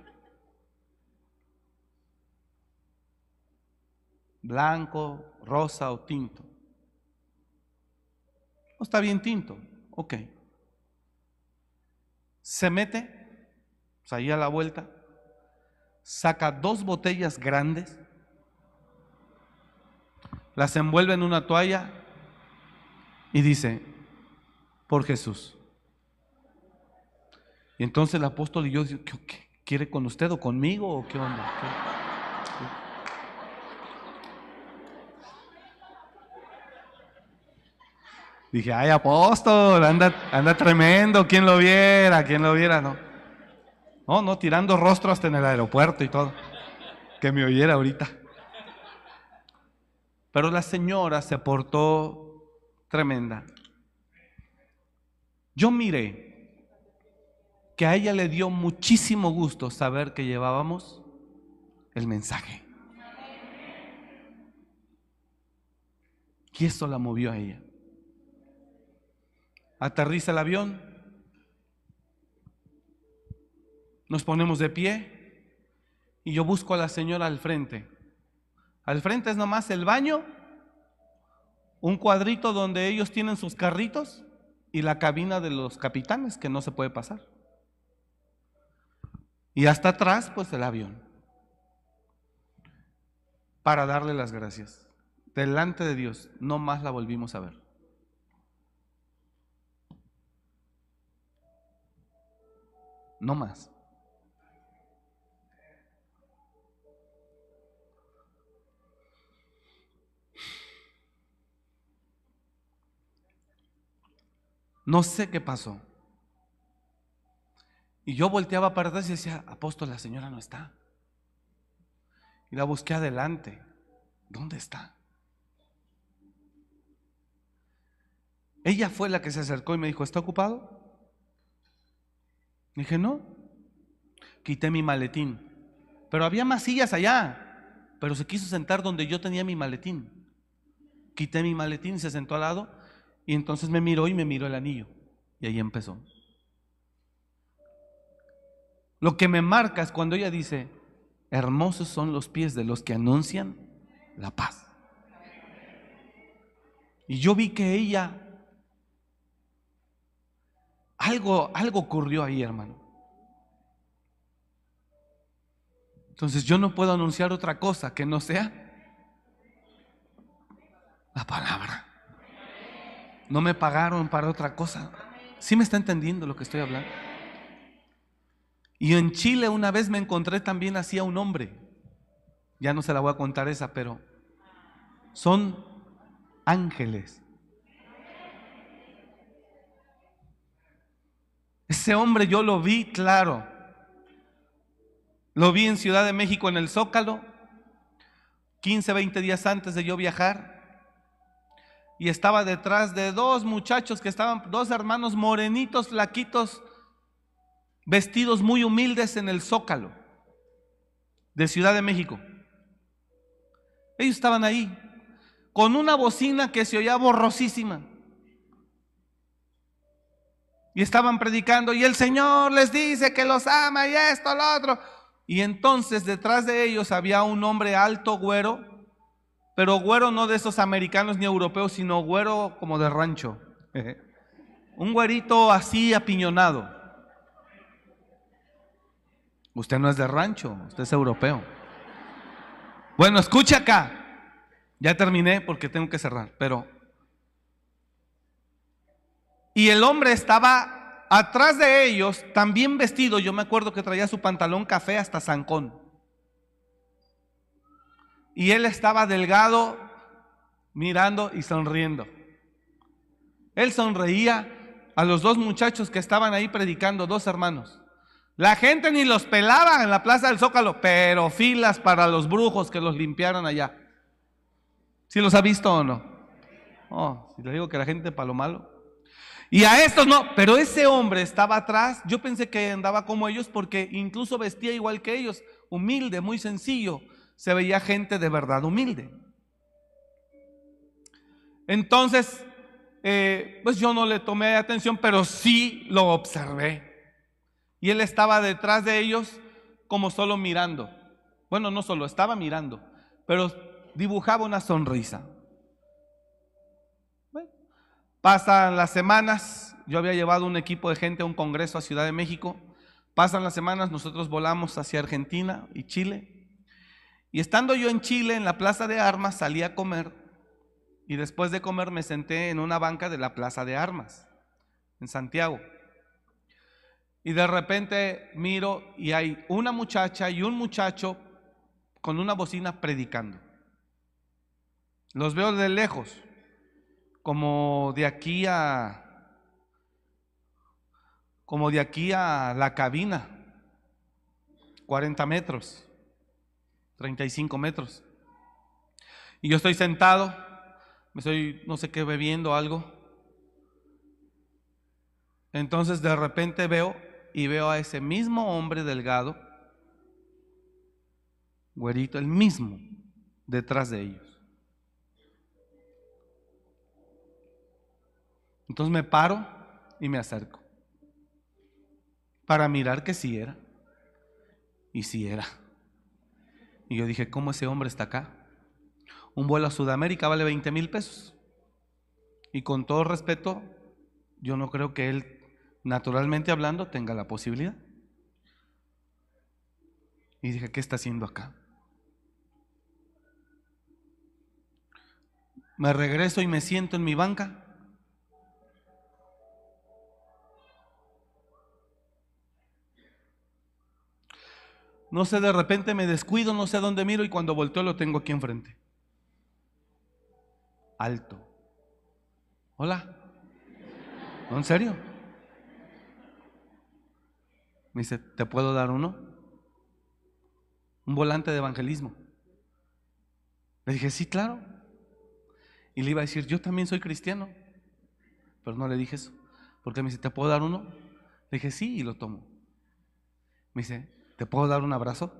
Blanco, rosa o tinto. ¿No está bien tinto? Ok. Se mete, pues ahí a la vuelta, saca dos botellas grandes, las envuelve en una toalla y dice, por Jesús. Y entonces el apóstol y yo, ¿qué, quiere con usted o conmigo o qué onda? Dije, ay apóstol, anda, anda tremendo, ¿quién lo viera? ¿Quién lo viera? No. No, no, tirando rostro hasta en el aeropuerto y todo. Que me oyera ahorita. Pero la señora se portó tremenda. Yo miré que a ella le dio muchísimo gusto saber que llevábamos el mensaje. Y eso la movió a ella. Aterriza el avión, nos ponemos de pie y yo busco a la señora al frente. Al frente es nomás el baño, un cuadrito donde ellos tienen sus carritos y la cabina de los capitanes que no se puede pasar. Y hasta atrás, pues el avión. Para darle las gracias. Delante de Dios, no más la volvimos a ver. No más. No sé qué pasó. Y yo volteaba para atrás y decía, apóstol, la señora no está. Y la busqué adelante. ¿Dónde está? Ella fue la que se acercó y me dijo, ¿está ocupado? Dije, no. Quité mi maletín. Pero había más sillas allá. Pero se quiso sentar donde yo tenía mi maletín. Quité mi maletín, y se sentó al lado. Y entonces me miró y me miró el anillo. Y ahí empezó. Lo que me marca es cuando ella dice, hermosos son los pies de los que anuncian la paz. Y yo vi que ella, algo, algo ocurrió ahí, hermano. Entonces yo no puedo anunciar otra cosa que no sea la palabra. No me pagaron para otra cosa. ¿Sí me está entendiendo lo que estoy hablando? Y en Chile una vez me encontré también así a un hombre. Ya no se la voy a contar esa, pero son ángeles. Ese hombre yo lo vi claro. Lo vi en Ciudad de México en el Zócalo, 15, 20 días antes de yo viajar. Y estaba detrás de dos muchachos que estaban, dos hermanos morenitos, flaquitos, vestidos muy humildes en el Zócalo de Ciudad de México. Ellos estaban ahí con una bocina que se oía borrosísima. Y estaban predicando y el Señor les dice que los ama y esto, lo otro. Y entonces detrás de ellos había un hombre alto, güero, pero güero no de esos americanos ni europeos, sino güero como de rancho. un güerito así apiñonado. Usted no es de rancho, usted es europeo. Bueno, escucha acá. Ya terminé porque tengo que cerrar, pero... Y el hombre estaba atrás de ellos, también vestido. Yo me acuerdo que traía su pantalón café hasta zancón. Y él estaba delgado, mirando y sonriendo. Él sonreía a los dos muchachos que estaban ahí predicando, dos hermanos. La gente ni los pelaba en la plaza del Zócalo, pero filas para los brujos que los limpiaran allá. ¿Sí los ha visto o no? Oh, si le digo que la gente para lo malo. Y a estos no, pero ese hombre estaba atrás. Yo pensé que andaba como ellos porque incluso vestía igual que ellos, humilde, muy sencillo. Se veía gente de verdad humilde. Entonces, eh, pues yo no le tomé atención, pero sí lo observé. Y él estaba detrás de ellos como solo mirando. Bueno, no solo, estaba mirando, pero dibujaba una sonrisa. pasan las semanas, yo había llevado un equipo de gente a un congreso a Ciudad de México. Pasan las semanas, nosotros volamos hacia Argentina y Chile. Y estando yo en Chile, en la Plaza de Armas, salí a comer. Y después de comer me senté en una banca de la Plaza de Armas, en Santiago. Y de repente miro y hay una muchacha y un muchacho con una bocina predicando. Los veo de lejos, como de aquí a como de aquí a la cabina, 40 metros, 35 metros. Y yo estoy sentado, me estoy, no sé qué, bebiendo algo. Entonces de repente veo y veo a ese mismo hombre delgado, güerito, el mismo, detrás de ellos. Entonces me paro y me acerco para mirar que sí era. Y sí era. Y yo dije, ¿cómo ese hombre está acá? Un vuelo a Sudamérica vale 20 mil pesos. Y con todo respeto, yo no creo que él naturalmente hablando, tenga la posibilidad. Y dije, ¿qué está haciendo acá? Me regreso y me siento en mi banca. No sé, de repente me descuido, no sé a dónde miro y cuando volteo lo tengo aquí enfrente. Alto. Hola. ¿No, ¿En serio? Me dice, ¿te puedo dar uno? Un volante de evangelismo. Le dije, sí, claro. Y le iba a decir, yo también soy cristiano. Pero no le dije eso. Porque me dice, ¿te puedo dar uno? Le dije, sí, y lo tomo. Me dice, ¿te puedo dar un abrazo?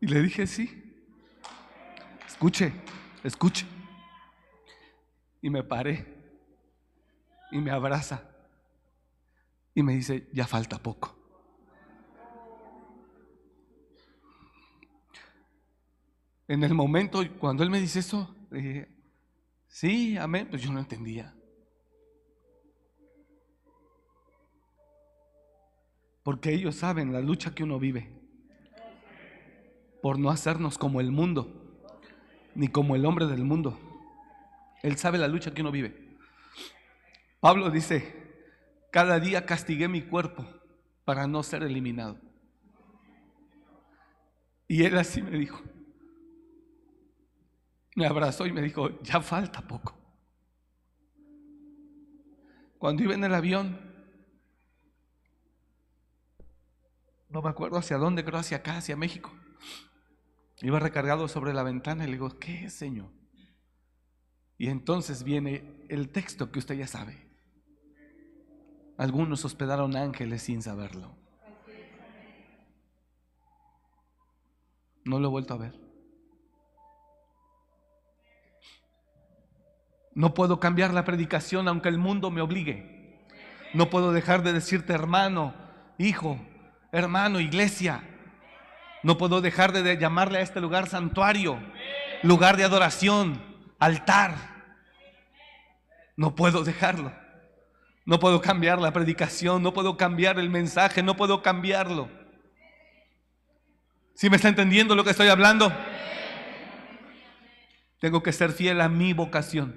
Y le dije, sí. Escuche, escuche. Y me paré. Y me abraza. Y me dice, ya falta poco. En el momento, cuando él me dice eso, dije, sí, amén. Pues yo no entendía. Porque ellos saben la lucha que uno vive por no hacernos como el mundo, ni como el hombre del mundo. Él sabe la lucha que uno vive. Pablo dice, cada día castigué mi cuerpo para no ser eliminado. Y él así me dijo, me abrazó y me dijo, ya falta poco. Cuando iba en el avión, no me acuerdo hacia dónde, creo hacia acá, hacia México. Iba recargado sobre la ventana y le digo, ¿qué Señor? Y entonces viene el texto que usted ya sabe. Algunos hospedaron ángeles sin saberlo. No lo he vuelto a ver. No puedo cambiar la predicación aunque el mundo me obligue. No puedo dejar de decirte hermano, hijo, hermano, iglesia. No puedo dejar de llamarle a este lugar santuario, lugar de adoración, altar. No puedo dejarlo. No puedo cambiar la predicación, no puedo cambiar el mensaje, no puedo cambiarlo. ¿Sí me está entendiendo lo que estoy hablando? Tengo que ser fiel a mi vocación.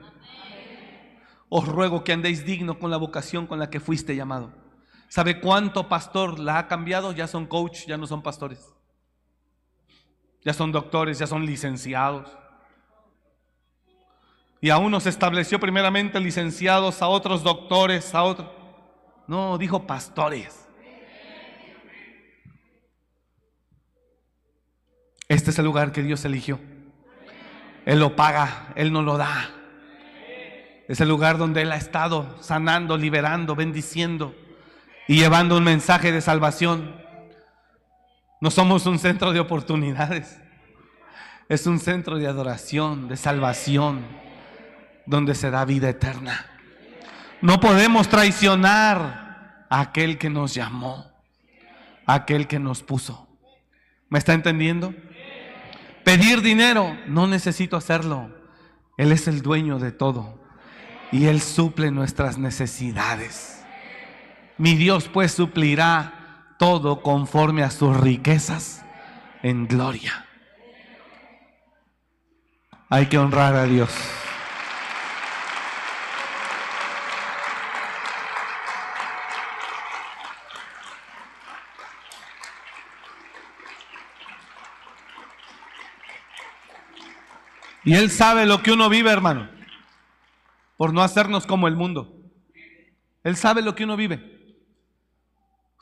Os ruego que andéis digno con la vocación con la que fuiste llamado. ¿Sabe cuánto pastor la ha cambiado? Ya son coach, ya no son pastores. Ya son doctores, ya son licenciados. Y a unos estableció primeramente licenciados, a otros doctores, a otros. No, dijo pastores. Este es el lugar que Dios eligió. Él lo paga, Él no lo da. Es el lugar donde Él ha estado sanando, liberando, bendiciendo y llevando un mensaje de salvación. No somos un centro de oportunidades, es un centro de adoración, de salvación, donde se da vida eterna. No podemos traicionar a aquel que nos llamó, a aquel que nos puso. ¿Me está entendiendo? Pedir dinero, no necesito hacerlo. Él es el dueño de todo y Él suple nuestras necesidades. Mi Dios pues suplirá todo conforme a sus riquezas en gloria. Hay que honrar a Dios. Y Él sabe lo que uno vive, hermano, por no hacernos como el mundo. Él sabe lo que uno vive.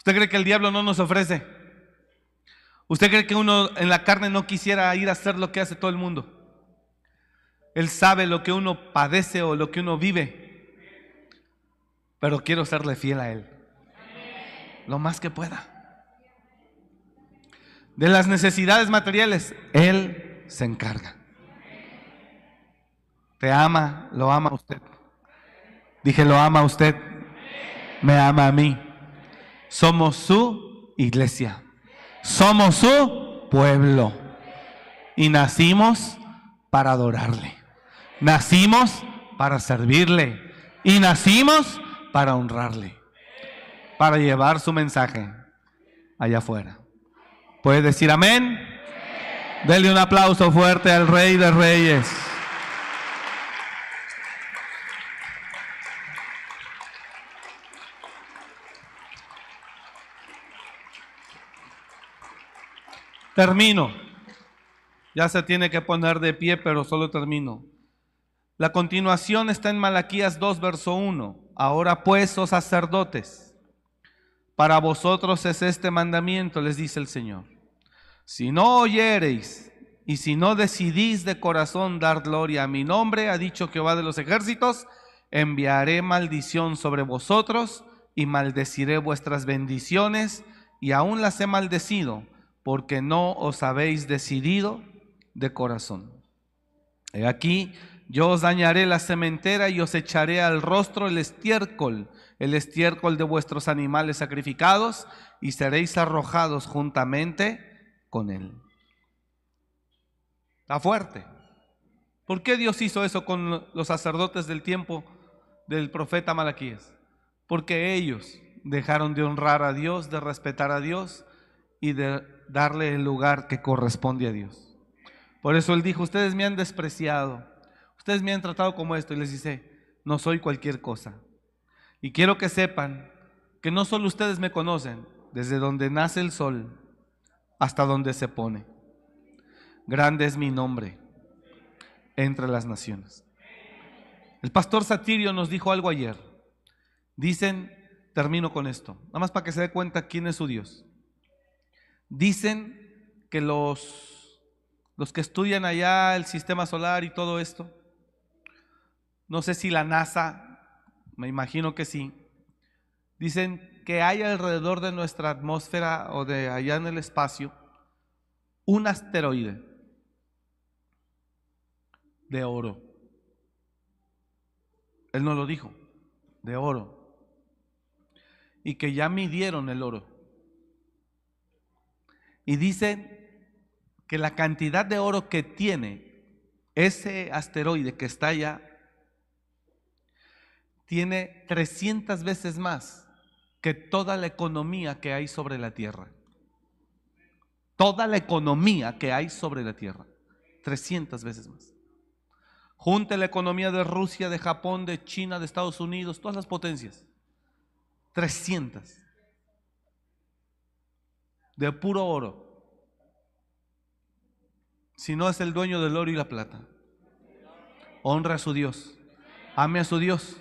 ¿Usted cree que el diablo no nos ofrece? ¿Usted cree que uno en la carne no quisiera ir a hacer lo que hace todo el mundo? Él sabe lo que uno padece o lo que uno vive. Pero quiero serle fiel a Él. Lo más que pueda. De las necesidades materiales, Él se encarga. Te ama, lo ama usted. Dije, lo ama usted. Me ama a mí. Somos su iglesia. Somos su pueblo. Y nacimos para adorarle. Nacimos para servirle. Y nacimos para honrarle. Para llevar su mensaje allá afuera. ¿Puede decir amén? Dele un aplauso fuerte al Rey de Reyes. Termino. Ya se tiene que poner de pie, pero solo termino. La continuación está en Malaquías 2, verso 1. Ahora pues, oh sacerdotes, para vosotros es este mandamiento, les dice el Señor. Si no oyereis y si no decidís de corazón dar gloria a mi nombre, ha dicho Jehová de los ejércitos, enviaré maldición sobre vosotros y maldeciré vuestras bendiciones y aún las he maldecido porque no os habéis decidido de corazón. He aquí, yo os dañaré la cementera y os echaré al rostro el estiércol, el estiércol de vuestros animales sacrificados, y seréis arrojados juntamente con él. Está fuerte. ¿Por qué Dios hizo eso con los sacerdotes del tiempo del profeta Malaquías? Porque ellos dejaron de honrar a Dios, de respetar a Dios y de darle el lugar que corresponde a Dios. Por eso él dijo, ustedes me han despreciado, ustedes me han tratado como esto y les dice, no soy cualquier cosa. Y quiero que sepan que no solo ustedes me conocen, desde donde nace el sol hasta donde se pone. Grande es mi nombre entre las naciones. El pastor Satirio nos dijo algo ayer. Dicen, termino con esto, nada más para que se dé cuenta quién es su Dios. Dicen que los, los que estudian allá el sistema solar y todo esto, no sé si la NASA, me imagino que sí, dicen que hay alrededor de nuestra atmósfera o de allá en el espacio un asteroide de oro. Él no lo dijo, de oro. Y que ya midieron el oro. Y dicen que la cantidad de oro que tiene ese asteroide que está allá tiene 300 veces más que toda la economía que hay sobre la tierra. Toda la economía que hay sobre la tierra. 300 veces más. Junte la economía de Rusia, de Japón, de China, de Estados Unidos, todas las potencias. 300. De puro oro. Si no es el dueño del oro y la plata. Honra a su Dios. Ame a su Dios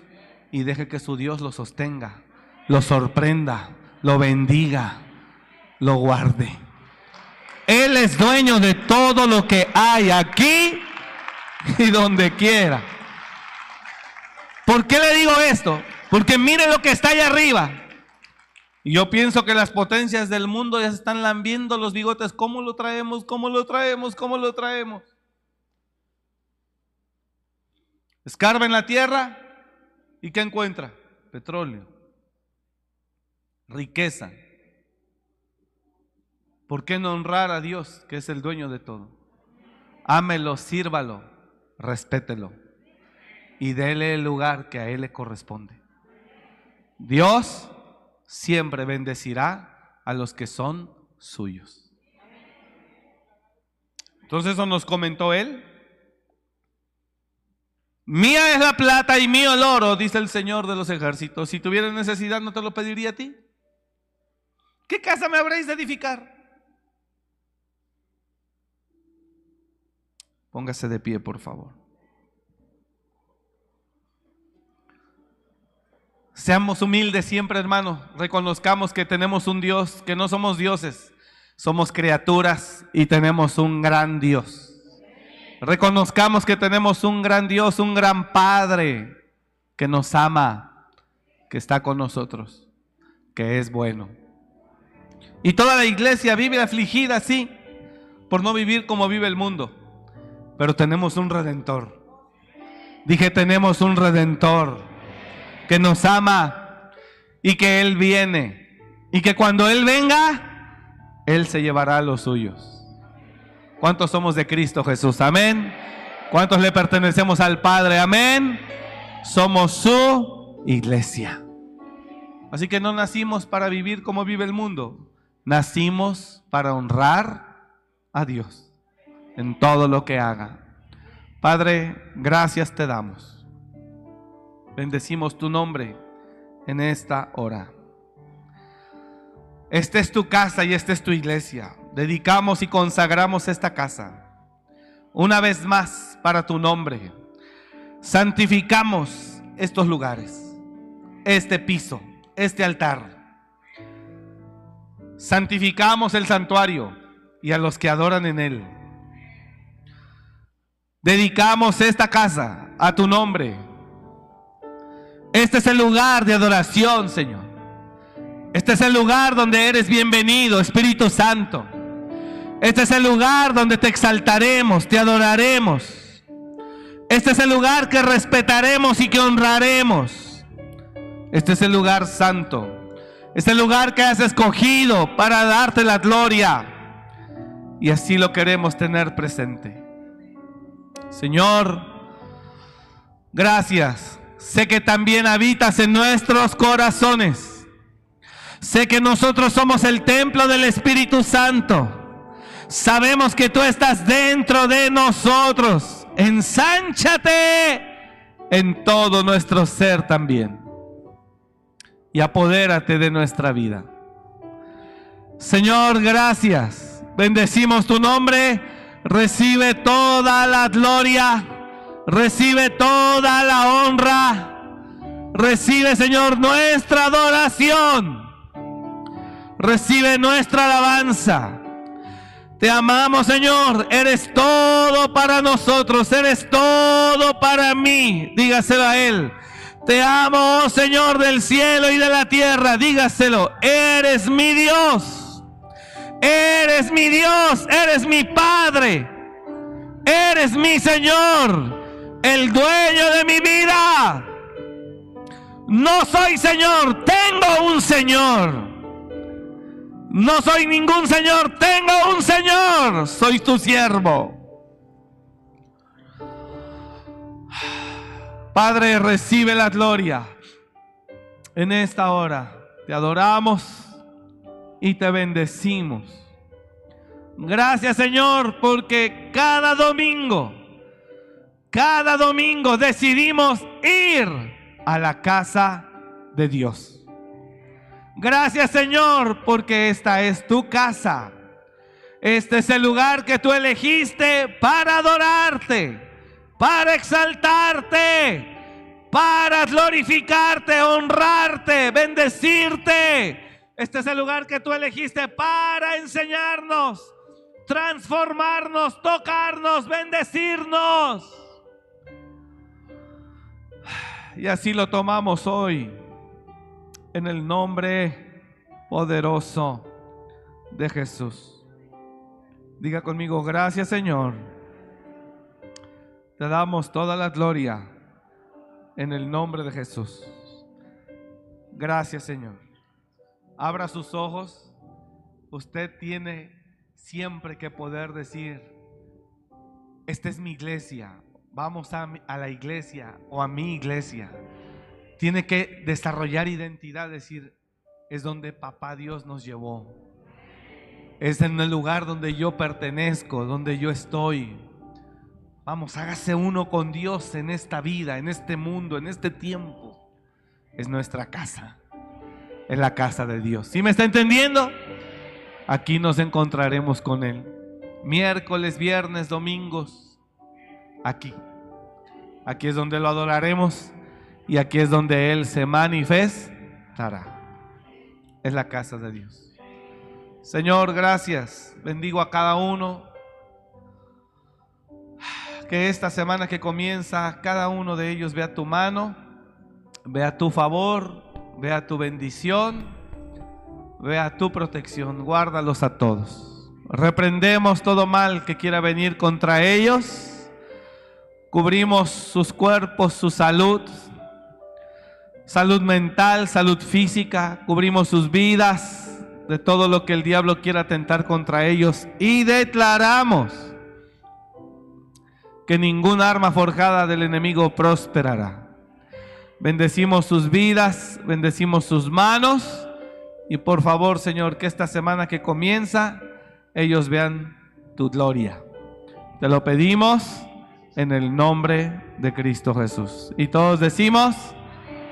y deje que su Dios lo sostenga, lo sorprenda, lo bendiga, lo guarde. Él es dueño de todo lo que hay aquí y donde quiera. ¿Por qué le digo esto? Porque mire lo que está allá arriba. Y yo pienso que las potencias del mundo ya se están lambiendo los bigotes. ¿Cómo lo traemos? ¿Cómo lo traemos? ¿Cómo lo traemos? Escarba en la tierra ¿Y qué encuentra? Petróleo, riqueza. ¿Por qué no honrar a Dios, que es el dueño de todo? Ámelo, sírvalo, respételo y déle el lugar que a Él le corresponde. Dios siempre bendecirá a los que son suyos. Entonces eso nos comentó Él. Mía es la plata y mío el oro, dice el Señor de los ejércitos. Si tuviera necesidad, ¿no te lo pediría a ti? ¿Qué casa me habréis de edificar? Póngase de pie, por favor. Seamos humildes siempre, hermano. Reconozcamos que tenemos un Dios, que no somos dioses, somos criaturas y tenemos un gran Dios. Reconozcamos que tenemos un gran Dios, un gran Padre que nos ama, que está con nosotros, que es bueno. Y toda la iglesia vive afligida, sí, por no vivir como vive el mundo. Pero tenemos un redentor. Dije, tenemos un redentor que nos ama y que Él viene. Y que cuando Él venga, Él se llevará a los suyos. ¿Cuántos somos de Cristo Jesús? Amén. ¿Cuántos le pertenecemos al Padre? Amén. Somos su iglesia. Así que no nacimos para vivir como vive el mundo. Nacimos para honrar a Dios en todo lo que haga. Padre, gracias te damos. Bendecimos tu nombre en esta hora. Esta es tu casa y esta es tu iglesia dedicamos y consagramos esta casa una vez más para tu nombre. Santificamos estos lugares, este piso, este altar. Santificamos el santuario y a los que adoran en él. Dedicamos esta casa a tu nombre. Este es el lugar de adoración, Señor. Este es el lugar donde eres bienvenido, Espíritu Santo. Este es el lugar donde te exaltaremos, te adoraremos. Este es el lugar que respetaremos y que honraremos. Este es el lugar santo. Este es el lugar que has escogido para darte la gloria. Y así lo queremos tener presente. Señor, gracias. Sé que también habitas en nuestros corazones. Sé que nosotros somos el templo del Espíritu Santo. Sabemos que tú estás dentro de nosotros. Ensánchate en todo nuestro ser también. Y apodérate de nuestra vida. Señor, gracias. Bendecimos tu nombre. Recibe toda la gloria. Recibe toda la honra. Recibe, Señor, nuestra adoración. Recibe nuestra alabanza. Te amamos, Señor. Eres todo para nosotros. Eres todo para mí. Dígaselo a Él. Te amo, oh Señor del cielo y de la tierra. Dígaselo. Eres mi Dios. Eres mi Dios. Eres mi Padre. Eres mi Señor. El dueño de mi vida. No soy Señor. Tengo un Señor. No soy ningún Señor, tengo un Señor. Soy tu siervo. Padre, recibe la gloria. En esta hora te adoramos y te bendecimos. Gracias Señor porque cada domingo, cada domingo decidimos ir a la casa de Dios. Gracias Señor, porque esta es tu casa. Este es el lugar que tú elegiste para adorarte, para exaltarte, para glorificarte, honrarte, bendecirte. Este es el lugar que tú elegiste para enseñarnos, transformarnos, tocarnos, bendecirnos. Y así lo tomamos hoy en el nombre poderoso de Jesús. Diga conmigo, gracias Señor. Te damos toda la gloria en el nombre de Jesús. Gracias Señor. Abra sus ojos. Usted tiene siempre que poder decir, esta es mi iglesia. Vamos a, a la iglesia o a mi iglesia tiene que desarrollar identidad, decir, es donde papá Dios nos llevó. Es en el lugar donde yo pertenezco, donde yo estoy. Vamos, hágase uno con Dios en esta vida, en este mundo, en este tiempo. Es nuestra casa. Es la casa de Dios. ¿Sí me está entendiendo? Aquí nos encontraremos con Él. Miércoles, viernes, domingos. Aquí. Aquí es donde lo adoraremos y aquí es donde Él se manifestará. Es la casa de Dios. Señor, gracias. Bendigo a cada uno. Que esta semana que comienza, cada uno de ellos vea tu mano, vea tu favor, vea tu bendición, vea tu protección. Guárdalos a todos. Reprendemos todo mal que quiera venir contra ellos. Cubrimos sus cuerpos, su salud, salud mental, salud física, cubrimos sus vidas de todo lo que el diablo quiera atentar contra ellos y declaramos que ningún arma forjada del enemigo prosperará. Bendecimos sus vidas, bendecimos sus manos y por favor, Señor, que esta semana que comienza ellos vean tu gloria. Te lo pedimos en el nombre de Cristo Jesús. Y todos decimos,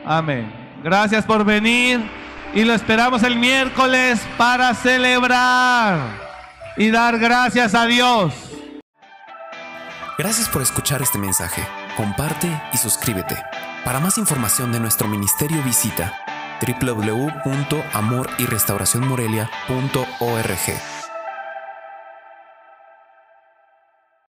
Amén. Gracias por venir y lo esperamos el miércoles para celebrar y dar gracias a Dios. Gracias por escuchar este mensaje. Comparte y suscríbete. Para más información de nuestro ministerio visita www.amoryrestauracionmorelia.org.